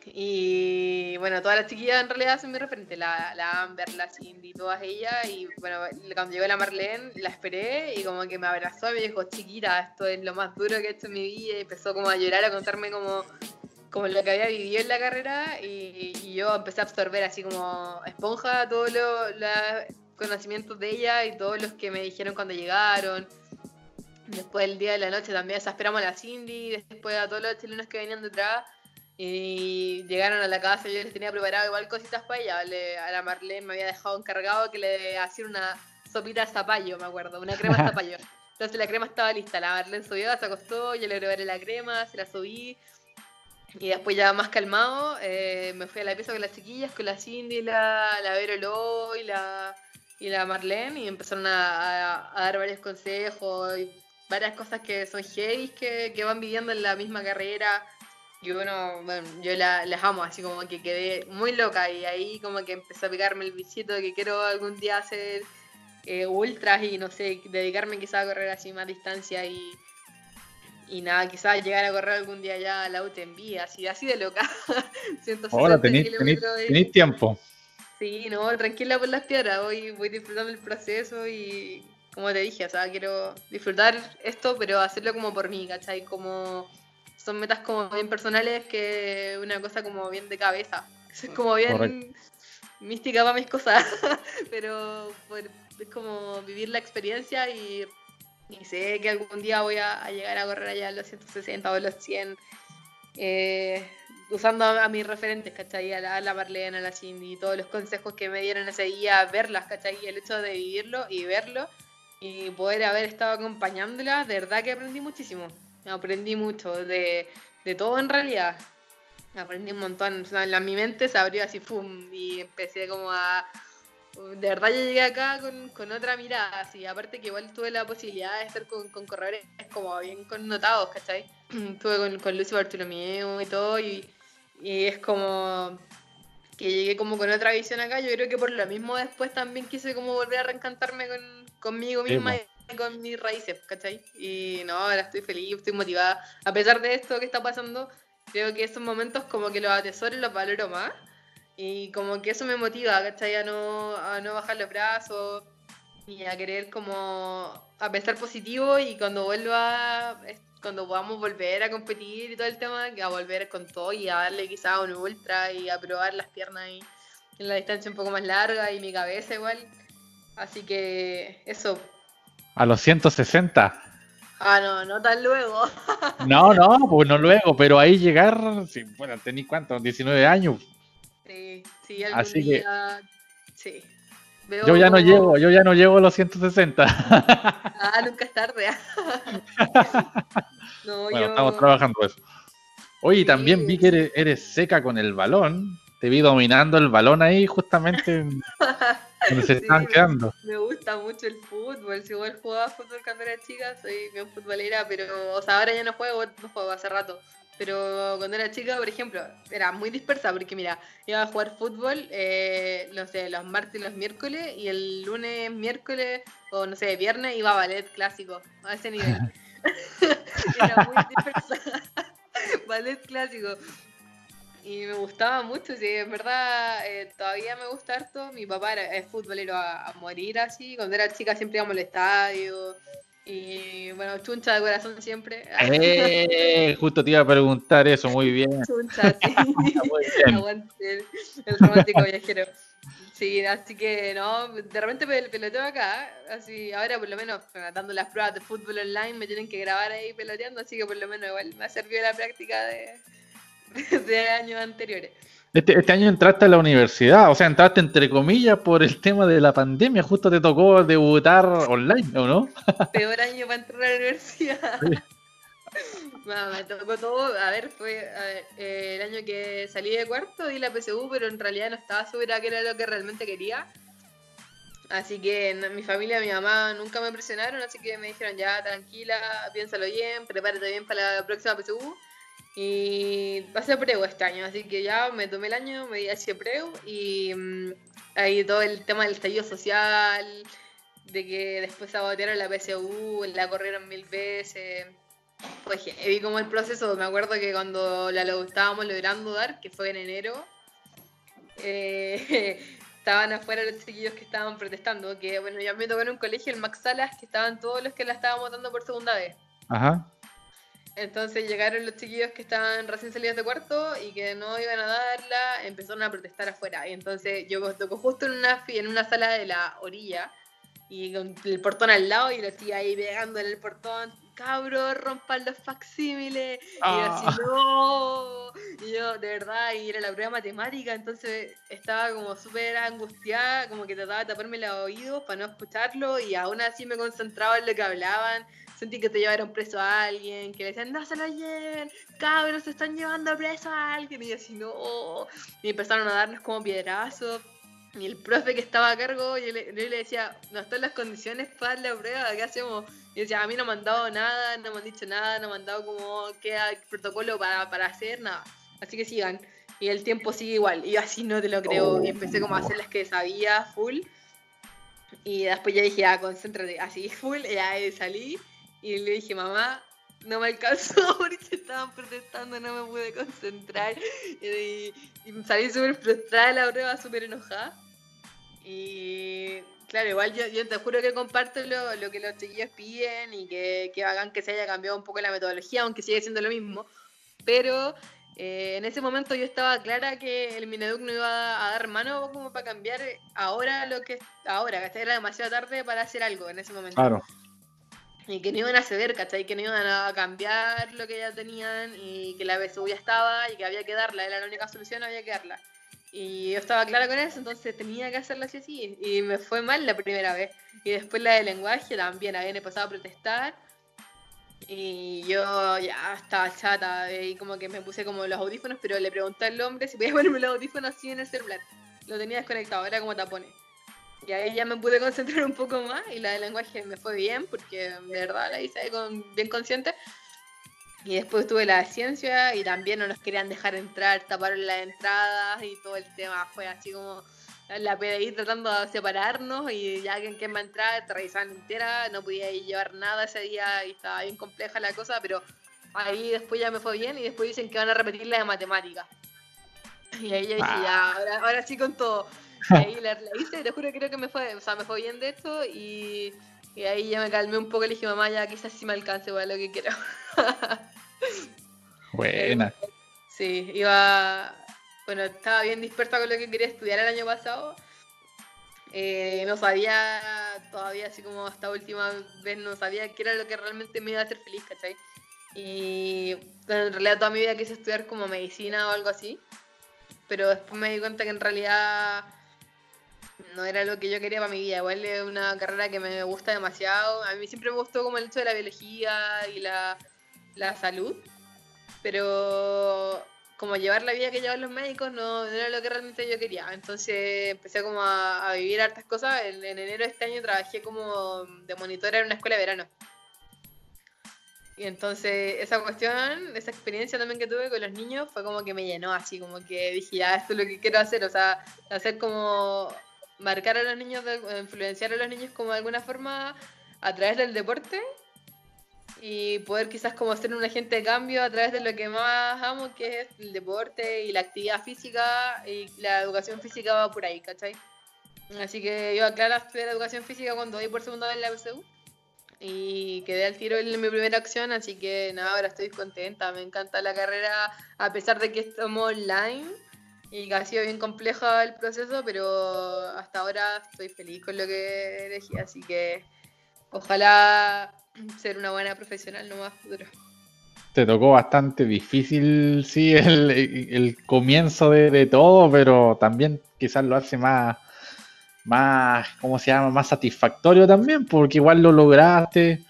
y bueno, todas las chiquillas en realidad son mi referente, la, la Amber, la Cindy, todas ellas, y bueno, cuando llegó la Marlene, la esperé, y como que me abrazó y me dijo, chiquita, esto es lo más duro que he hecho en mi vida, y empezó como a llorar, a contarme como como lo que había vivido en la carrera y, y yo empecé a absorber así como esponja todo lo, la, conocimientos de ella y todos los que me dijeron cuando llegaron. Después del día de la noche también esperamos a la Cindy, después a todos los chilenos que venían detrás. Y llegaron a la casa, yo les tenía preparado igual cositas para ella. a la Marlene me había dejado encargado que le hacía una sopita de zapallo, me acuerdo, una crema de [laughs] zapallo. Entonces la crema estaba lista, la Marlene subió, se acostó, yo le preparé la crema, se la subí. Y después ya más calmado, eh, me fui a la pieza con las chiquillas, con la Cindy, la, la Vero y la, y la Marlene y empezaron a, dar varios consejos y varias cosas que son heavy que, que van viviendo en la misma carrera. Y bueno, bueno yo la, las amo, así como que quedé muy loca y ahí como que empezó a picarme el visito de que quiero algún día hacer eh, ultras y no sé, dedicarme quizás a correr así más distancia y, y nada, quizás llegar a correr algún día ya a la UTMB, así, así de loca. [laughs] Ahora tenéis tiempo. Sí, no, tranquila por las piedras, voy, voy disfrutando el proceso y como te dije, o sea, quiero disfrutar esto, pero hacerlo como por mí, ¿cachai? Como son metas como bien personales que una cosa como bien de cabeza. [laughs] Es como bien mística para mis cosas, [laughs] pero es como vivir la experiencia y, sé que algún día voy a, llegar a correr allá a los 160 o los 100. Eh, usando a, mis referentes, ¿cachai? A la, a la Marlene, a la Cindy, todos los consejos que me dieron ese día, verlas, ¿cachai? El hecho de vivirlo y verlo y poder haber estado acompañándolas, de verdad que aprendí muchísimo. Aprendí mucho de, de todo en realidad. Aprendí un montón. O sea, en mi mente se abrió así, ¡pum! Y empecé como a, de verdad yo llegué acá con, otra mirada, así, aparte que igual tuve la posibilidad de estar con, con corredores como bien connotados, ¿cachai? [clears throat] Estuve con, con Lucio Bartolomeu y todo, y, es como que llegué como con otra visión acá, yo creo que por lo mismo después también quise como volver a reencantarme con, conmigo misma y con mis raíces, ¿cachai? Y no, ahora estoy feliz, estoy motivada, a pesar de esto que está pasando, creo que esos momentos como que los atesoro y los valoro más. Y como que eso me motiva, ¿cachai? A no, a no bajar los brazos y a querer como a pensar positivo y cuando vuelva, cuando podamos volver a competir y todo el tema, a volver con todo y a darle quizá un ultra y a probar las piernas y en la distancia un poco más larga y mi cabeza igual. Así que eso. A los 160. Ah, no, no tan luego. [laughs] no, no, pues no luego, pero ahí llegar, sí, bueno, tenéis cuánto, 19 años. Sí, sí, algún Así día, sí. Yo ya no llego, yo ya no llego a los 160. ah, nunca es tarde. [laughs] no, bueno, estamos trabajando eso. Oye, también vi que eres, seca con el balón. Te vi dominando el balón ahí justamente [laughs] donde se están quedando. Me gusta mucho el fútbol. Si igual jugaba fútbol cuando era chica, soy bien futbolera, pero o sea, ahora ya no juego, no juego hace rato. Pero cuando era chica, por ejemplo, era muy dispersa porque, mira, iba a jugar fútbol, eh, no sé, los martes y los miércoles, y el lunes, miércoles, o no sé, viernes, iba a ballet clásico, a ese nivel. [laughs] [laughs] era muy dispersa. [laughs] ballet clásico. Y me gustaba mucho, sí, en verdad eh, todavía me gusta harto. Mi papá era, es futbolero a, a, morir así. Cuando era chica siempre íbamos al estadio. Y bueno, chuncha de corazón siempre. Eh, [laughs] justo te iba a preguntar eso, muy bien. Chuncha, sí. [laughs] Aguante el, romántico viajero. Sí, así que no, de repente peloteo acá, así ahora por lo menos dando las pruebas de fútbol online me tienen que grabar ahí peloteando, así que por lo menos igual me ha servido la práctica de, [laughs] de años anteriores. Este, este, año entraste a la universidad, o sea, entraste entre comillas por el tema de la pandemia, justo te tocó debutar online, ¿o no? [laughs] Peor año para entrar a la universidad. [laughs] me tocó todo, a ver, fue eh, el año que salí de cuarto, di la PSU, pero en realidad no estaba segura que era lo que realmente quería. Así que mi familia, mi mamá nunca me presionaron, así que me dijeron ya, tranquila, piénsalo bien, prepárate bien para la próxima PSU. Y pasé preu este año, así que ya me tomé el año, me di hacia preu y mm, ahí todo el tema del estallido social, de que después sabotearon la PSU, la corrieron mil veces. Pues vi como el proceso, me acuerdo que cuando la lo estábamos logrando dar, que fue en enero, eh, [laughs] estaban afuera los chiquillos que estaban protestando, que bueno, ya me tocó en un colegio, el Max Salas, que estaban todos los que la estábamos dando por segunda vez. Ajá. Entonces llegaron los chiquillos que estaban recién salidos de cuarto y que no iban a darla, empezaron a protestar afuera. Y entonces yo tocó justo en una, en una sala de la orilla y con el portón al lado y lo estoy ahí pegando en el portón. Cabro, rompan los facsímiles. Y yo así, ah. no. Y yo, de verdad, y era la prueba matemática, entonces estaba como súper angustiada, como que trataba de taparme los oídos para no escucharlo y aún así me concentraba en lo que hablaban sentí que te llevaron preso a alguien, que le decían, no se lo lleven, cabros, se están llevando preso a alguien, y así, no, y empezaron a darnos como piedrazos, y el profe que estaba a cargo, yo le, le decía, no están las condiciones para la prueba, ¿qué hacemos? Y decía, a mí no me han dado nada, no me han dicho nada, no me han dado como el protocolo para, para hacer, nada, así que sigan. Y el tiempo sigue igual, y así no te lo creo, y empecé como a hacer las que sabía, full, y después ya dije, ah, concéntrate, así, [laughs] full, y ahí salí, y le dije, mamá, no me alcanzó [laughs] porque estaban protestando, no me pude concentrar. Y, salí súper frustrada la prueba, súper enojada. Y claro, igual yo, te juro que comparto lo, que los chiquillos piden y que, que hagan que se haya cambiado un poco la metodología, aunque sigue siendo lo mismo. Pero eh, en ese momento yo estaba clara que el Mineduc no iba a dar mano como para cambiar ahora lo que ahora, que era demasiado tarde para hacer algo en ese momento. Claro y que no iban a ceder, ¿cachai? Que no iban a cambiar lo que ya tenían y que la BSU ya estaba y que había que darla, era la única solución, había que darla. Y yo estaba clara con eso, entonces tenía que hacerla así así. Y me fue mal la primera vez. Y después la de lenguaje también, habían empezado a protestar. Y yo ya estaba chata y como que me puse como los audífonos, pero le pregunté al hombre si podía [laughs] ponerme los audífonos así en el celular. Lo tenía desconectado, era como tapones. Y ahí ya me pude concentrar un poco más y la de lenguaje me fue bien porque de verdad la hice con, bien consciente. Y después tuve la de ciencia y también no nos querían dejar entrar, taparon las entradas y todo el tema fue así como la PDI tratando de separarnos y ya que en va a entrar te revisaban entera, no podía llevar nada ese día y estaba bien compleja la cosa, pero ahí después ya me fue bien y después dicen que van a repetir la de matemáticas. Y ahí yo dije, ya, ahora, ahora sí con todo. Y [laughs] ahí la, hice y te juro que creo que me fue, o sea, me fue bien de esto y, y ahí ya me calmé un poco le dije, mamá, ya quizás sí me alcance para lo que quiero. [laughs] Buena. Sí, iba, bueno, estaba bien dispersa con lo que quería estudiar el año pasado. Eh, no sabía todavía, así como hasta última vez, no sabía qué era lo que realmente me iba a hacer feliz, ¿cachai? Y en realidad toda mi vida quise estudiar como medicina o algo así. Pero después me di cuenta que en realidad no era lo que yo quería para mi vida. Igual es una carrera que me gusta demasiado. A mí siempre me gustó como el hecho de la biología y la, la salud. Pero como llevar la vida que llevan los médicos no, era lo que realmente yo quería. Entonces empecé como a, vivir hartas cosas. En, en, enero de este año trabajé como de monitora en una escuela de verano. Y entonces esa cuestión, esa experiencia también que tuve con los niños fue como que me llenó así, como que dije, ya, esto es lo que quiero hacer, o sea, hacer como marcar a los niños, influenciar a los niños como de alguna forma a través del deporte y poder quizás como ser un agente de cambio a través de lo que más amo, que es el deporte y la actividad física y la educación física va por ahí, ¿cachai? Así que yo aclaro estudiar educación física cuando voy por segunda vez en la UCU y quedé al tiro en mi primera acción, así que nada, ahora estoy contenta, me encanta la carrera, a pesar de que estamos online y ha sido bien complejo el proceso, pero hasta ahora estoy feliz con lo que elegí, así que ojalá ser una buena profesional no más futuro. Te tocó bastante difícil, sí, el, comienzo de, de todo, pero también quizás lo hace más más, ¿cómo se llama? Más satisfactorio también, porque igual lo lograste.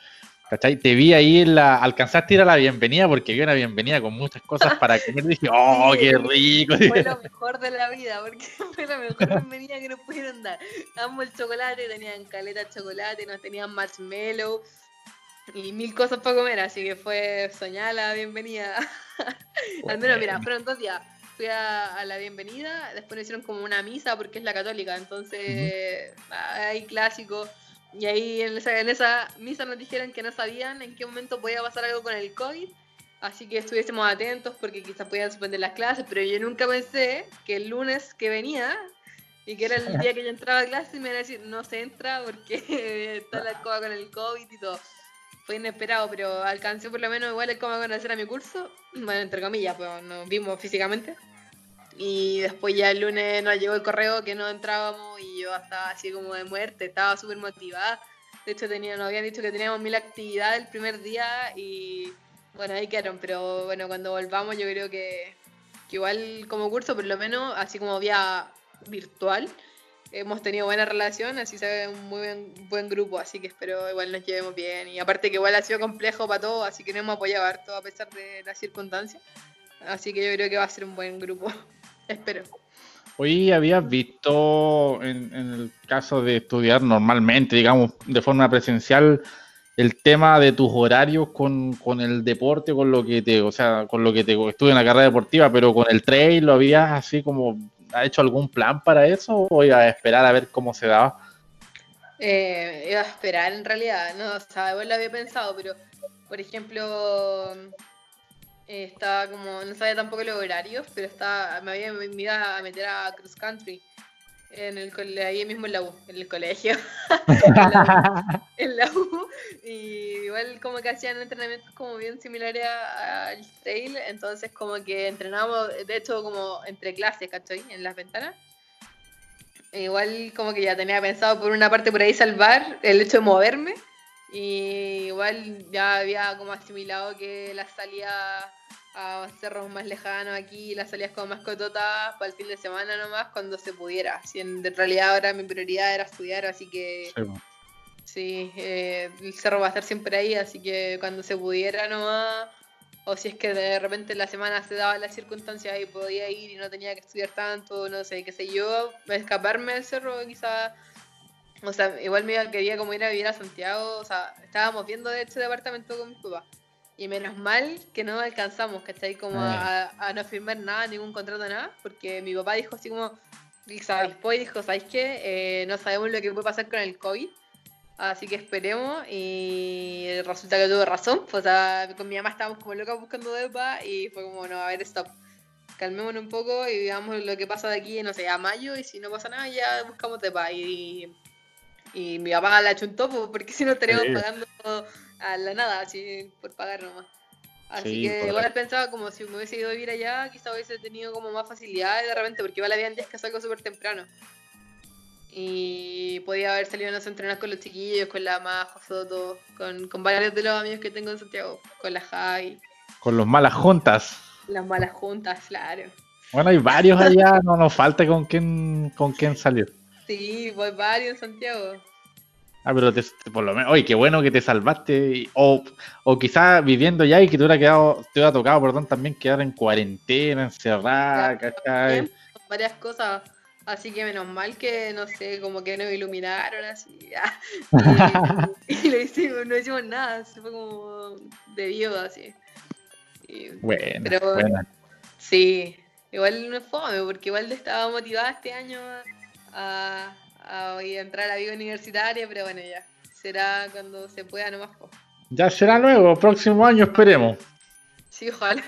¿Cachai? Te vi ahí en la. Alcanzaste a ir a la bienvenida porque vi una bienvenida con muchas cosas para comer. Dije, ¡oh, qué rico! Fue lo mejor de la vida porque [laughs] fue la mejor bienvenida que nos pudieron dar. Amo el chocolate, tenían caleta de chocolate, nos tenían marshmallow y mil cosas para comer, así que fue soñar la bienvenida. [laughs] Al menos, mira, fueron dos días fui a, la bienvenida, después hicieron como una misa porque es la católica, entonces hay clásico. Y ahí en esa, misa nos dijeron que no sabían en qué momento podía pasar algo con el COVID, así que estuviésemos atentos porque quizás podían suspender las clases, pero yo nunca pensé que el lunes que venía y que era el día que yo entraba a clase me iban a decir no se entra porque [laughs] está la escoba con el COVID y todo. Fue inesperado, pero alcancé por lo menos igual el cómo conocer a mi curso, bueno, entre comillas, pues nos vimos físicamente. Y después ya el lunes nos llegó el correo que no entrábamos y yo estaba así como de muerte, estaba súper motivada. De hecho, tenía, nos habían dicho que teníamos mil actividades el primer día y bueno, ahí quedaron. Pero bueno, cuando volvamos yo creo que, que igual como curso, por lo menos, así como vía virtual, hemos tenido buena relación, así se ve un muy buen, buen, grupo, así que espero igual nos llevemos bien. Y aparte que igual ha sido complejo para todos, así que nos hemos apoyado harto a pesar de las circunstancias. Así que yo creo que va a ser un buen grupo. Espero. Hoy habías visto, en, el caso de estudiar normalmente, digamos, de forma presencial, el tema de tus horarios con, con, el deporte, con lo que te, o sea, con lo que te estuve en la carrera deportiva, pero con el trail, ¿lo habías así como, ha hecho algún plan para eso o ibas a esperar a ver cómo se daba? Eh, iba a esperar en realidad, no, o sea, igual lo había pensado, pero por ejemplo, estaba como, no sabía tampoco los horarios, pero estaba, me había ido a meter a cross country en el ahí mismo en la U, en el colegio, [laughs] en, la U, y igual como que hacían entrenamientos como bien similares al trail, entonces como que entrenábamos, de hecho como entre clases, ¿cachai? En las ventanas. E igual como que ya tenía pensado por una parte por ahí salvar el hecho de moverme, y igual ya había como asimilado que la salida a cerros más lejanos aquí, las salidas como más cototas para el fin de semana nomás, cuando se pudiera. Si en, realidad ahora mi prioridad era estudiar, así que sí, eh, el cerro va a estar siempre ahí, así que cuando se pudiera nomás, o si es que de repente la semana se daba las circunstancias y podía ir y no tenía que estudiar tanto, no sé, qué sé yo, escaparme del cerro quizás O sea, igual me quería como ir a vivir a Santiago. O sea, estábamos viendo de hecho departamento con mi papá. Y menos mal que no alcanzamos, ¿cachai? Como a, a, no firmar nada, ningún contrato, nada. Porque mi papá dijo así como, y dijo, ¿sabéis qué? Eh, no sabemos lo que puede pasar con el COVID. Así que esperemos. Y resulta que tuvo razón. Pues, con mi mamá estábamos como locas buscando depa y fue como, no, a ver, stop. Calmémonos un poco y veamos lo que pasa de aquí, no sé, a mayo. Y si no pasa nada, ya buscamos depa. Y, y mi papá la chuntó, pues, porque si no estaríamos pagando a la nada, así por pagar nomás. Así que igual pensaba como si me hubiese ido a vivir allá, quizá hubiese tenido como más facilidades de repente, porque igual habían días que salgo súper temprano. Y podía haber salido a entrenar con los chiquillos, con la Majo Soto, con, con varios de los amigos que tengo en Santiago, con la Javi. Con los malas juntas. Las malas juntas, claro. Bueno, hay varios allá, no nos falta con quién, con quién salir. Sí, pues varios en Santiago. Ah, pero por lo menos, oye, qué bueno que te salvaste. o, o quizás viviendo ya y que te hubiera quedado, te hubiera tocado, perdón, también quedar en cuarentena, encerrada, ¿cachai? Varias cosas. Así que menos mal que, no sé, como que nos iluminaron así. [laughs] y, le hicimos, no hicimos nada, se fue como de viuda así. bueno, pero, bueno. Sí, igual no es fome, porque igual estaba motivada este año a, a, entrar a la vida universitaria, pero bueno, ya. Será cuando se pueda nomás. Ya será luego, próximo año esperemos. Sí, ojalá.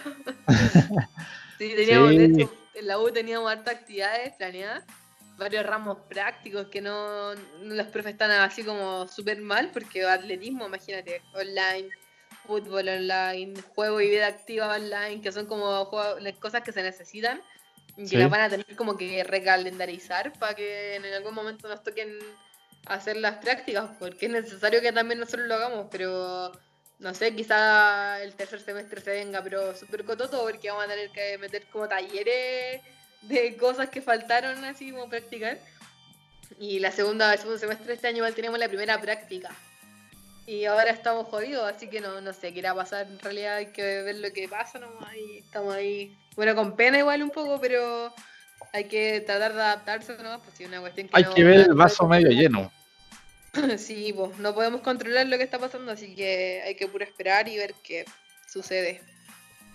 [laughs] sí, teníamos, de hecho, en la U teníamos hartas actividades planeadas, varios ramos prácticos que no, no los profes están así como súper mal, porque atletismo, imagínate, online, fútbol online, juego y vida activa online, que son como las cosas que se necesitan que las van a tener como que recalendarizar para que en algún momento nos toquen hacer las prácticas, porque es necesario que también nosotros lo hagamos, pero no sé, quizá el tercer semestre se venga, pero súper cototo, porque vamos a tener que meter como talleres de cosas que faltaron así como practicar. Y la segunda, el segundo semestre de este año igual tenemos la primera práctica. Y ahora estamos jodidos, así que no, no sé qué irá a pasar. En realidad hay que ver lo que pasa nomás y estamos ahí bueno, con pena igual un poco, pero hay que tratar de adaptarse, ¿no? Pues una cuestión que Hay que ver el vaso medio lleno. [laughs] Sí, pues no podemos controlar lo que está pasando, así que hay que puro esperar y ver qué sucede.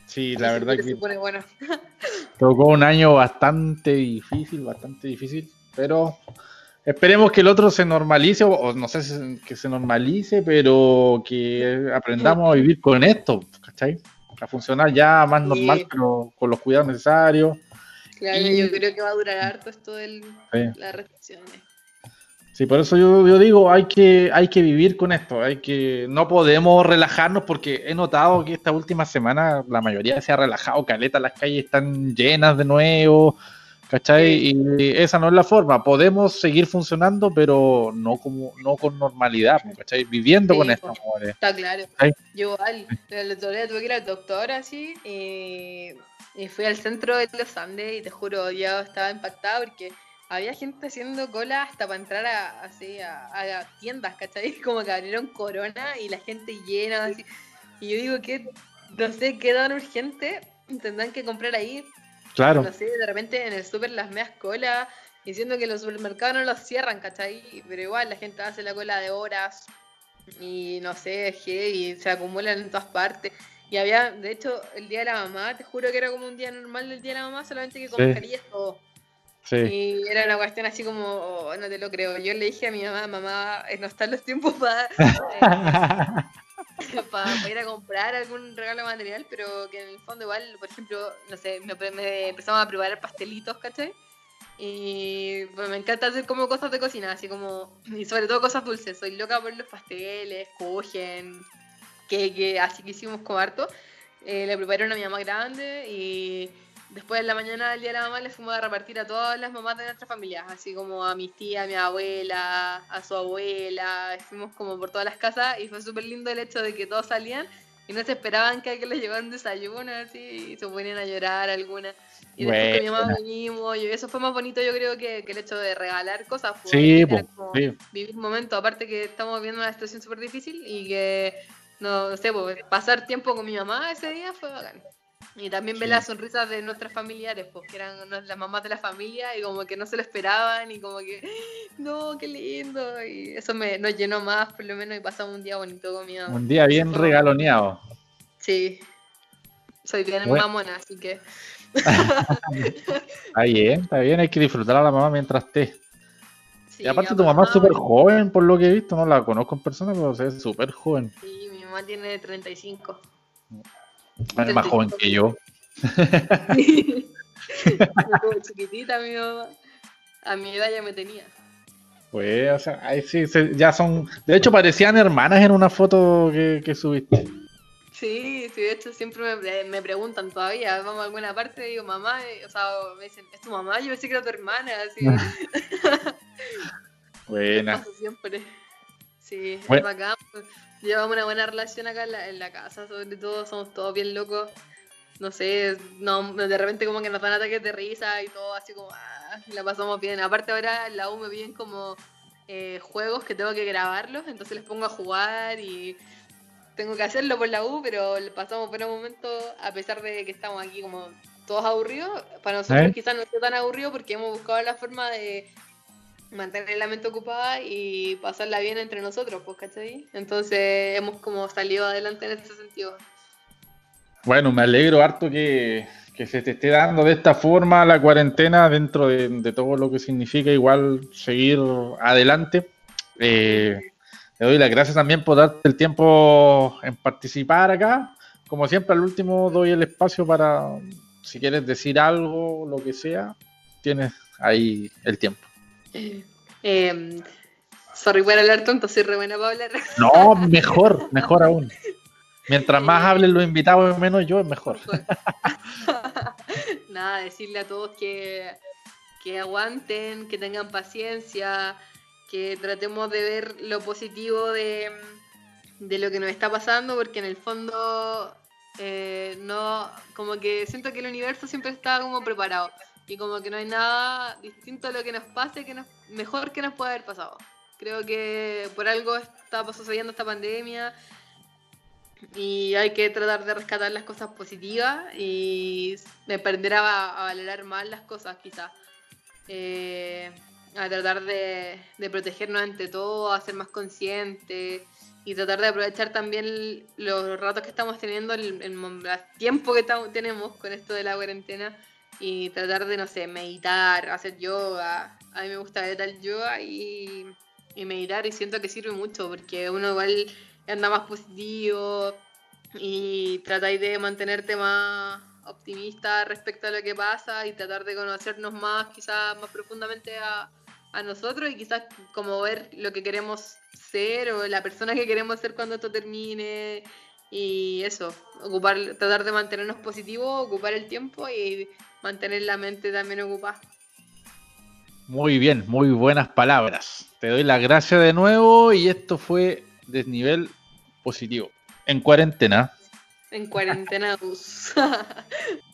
Sí, la verdad que, bueno. tocó un año bastante difícil, bastante difícil, pero esperemos que el otro se normalice, o no sé si que se normalice, pero que aprendamos a vivir con esto, ¿cachai? a funcionar ya más normal, pero con los cuidados necesarios. Claro, yo creo que va a durar harto esto de las restricciones. Sí, por eso yo, yo, digo, hay que, hay que vivir con esto, hay que, no podemos relajarnos porque he notado que esta última semana la mayoría se ha relajado, caleta, las calles están llenas de nuevo, ¿cachai? Y esa no es la forma. Podemos seguir funcionando, pero no como no con normalidad, ¿cachai? Viviendo con esto. Está claro. Yo igual, el otro día tuve que ir al doctor así, y, fui al centro de los Andes y te juro, yo estaba impactada porque había gente haciendo cola hasta para entrar a, así, a, tiendas, ¿cachai? [laughs] Como que abrieron corona y la gente llena, así. Y yo digo que, no sé, qué tan urgente tendrán que comprar ahí Claro. No sé, de repente en el súper las meas colas, diciendo que los supermercados no los cierran, ¿cachai? Pero igual la gente hace la cola de horas y no sé, y se acumulan en todas partes. Y había, de hecho, el día de la mamá, te juro que era como un día normal del día de la mamá, solamente que con sí. todo. Sí. Y era una cuestión así como, oh, no te lo creo. Yo le dije a mi mamá, mamá, no están los tiempos para... [laughs] [laughs] para, ir a comprar algún regalo material, pero que en el fondo igual, por ejemplo, no sé, me, empezamos a preparar pastelitos, ¿cachai? Y pues, me encanta hacer como cosas de cocina, así como, y sobre todo cosas dulces. Soy loca por los pasteles, cogen, que, así que hicimos como harto. Eh, le preparé una mi mamá grande y Después en la mañana del día de la mamá le fuimos a repartir a todas las mamás de nuestra familia, así como a mis tías, a mi abuela, a su abuela, fuimos como por todas las casas y fue súper lindo el hecho de que todos salían y no se esperaban que a que les llevaran desayuno así y se ponían a llorar algunas. Y después con mi mamá vinimos, y eso fue más bonito yo creo que, el hecho de regalar cosas. Pues, sí, Vivir un momento, aparte que estamos viendo una situación súper difícil y que, no, sé, pues, pasar tiempo con mi mamá ese día fue bacán. Y también ver las sonrisas de nuestras familiares, pues que eran las mamás de la familia y como que no se lo esperaban y como que, no, qué lindo. Y eso me, nos llenó más, por lo menos, y pasamos un día bonito con mi Un día bien regaloneado. Sí. Soy bien mamona, así que... [laughs] está bien, está bien, hay que disfrutar a la mamá mientras esté. y aparte tu mamá es súper joven, por lo que he visto, no la conozco en persona, pero es súper joven. Sí, mi mamá tiene 35. Más joven que yo. [laughs] chiquitita mi mamá. A mi edad ya me tenía. Pues, o sea, ahí sí, ya son. De hecho, parecían hermanas en una foto que, que subiste. Sí, sí, de hecho siempre me, me, preguntan todavía, vamos a alguna parte, digo, mamá, o sea, me dicen, ¿es tu mamá? Yo pensé que era tu hermana, así. [laughs] Buena. siempre. Sí, bueno. es bacán. Pues llevamos una buena relación acá en la, casa, sobre todo, somos todos bien locos. No sé, no, de repente como que nos dan ataques de risa y todo así como, ah, la pasamos bien. Aparte ahora en la U me piden como eh, juegos que tengo que grabarlos, entonces les pongo a jugar y tengo que hacerlo por la U, pero pasamos por un momento, a pesar de que estamos aquí como todos aburridos, para nosotros ¿Eh? quizás no sea tan aburrido porque hemos buscado la forma de mantener la mente ocupada y pasarla bien entre nosotros, pues, ¿cachai? Entonces hemos como salido adelante en ese sentido. Bueno, me alegro harto que, se te esté dando de esta forma la cuarentena dentro de, todo lo que significa igual seguir adelante. Eh, doy las gracias también por darte el tiempo en participar acá. Como siempre, al último doy el espacio para, si quieres decir algo, lo que sea, tienes ahí el tiempo. [laughs] Eh, sorry por hablar tonto, soy re buena para hablar. [laughs] No, mejor, mejor aún. Mientras más hablen los invitados, menos yo, es mejor. [laughs] Nada, decirle a todos que, que aguanten, que tengan paciencia, que tratemos de ver lo positivo de, de lo que nos está pasando, porque en el fondo eh, no, como que siento que el universo siempre está como preparado y como que no hay nada distinto a lo que nos pase que nos, mejor que nos pueda haber pasado. Creo que por algo está sucediendo esta pandemia y hay que tratar de rescatar las cosas positivas y aprender a, a valorar más las cosas quizás. Eh, a tratar de, protegernos ante todo, a ser más conscientes y tratar de aprovechar también los ratos que estamos teniendo, el, el tiempo que tenemos con esto de la cuarentena y tratar de, no sé, meditar, hacer yoga. A mí me gusta ver el yoga y, meditar y siento que sirve mucho porque uno igual anda más positivo y tratáis de mantenerte más optimista respecto a lo que pasa y tratar de conocernos más, quizás más profundamente a, a nosotros y quizás como ver lo que queremos ser o la persona que queremos ser cuando esto termine y eso, ocupar, tratar de mantenernos positivos, ocupar el tiempo y mantener la mente también ocupada. Muy bien, muy buenas palabras. Te doy las gracias de nuevo y esto fue desnivel positivo. En cuarentena. En cuarentena. [laughs] [laughs]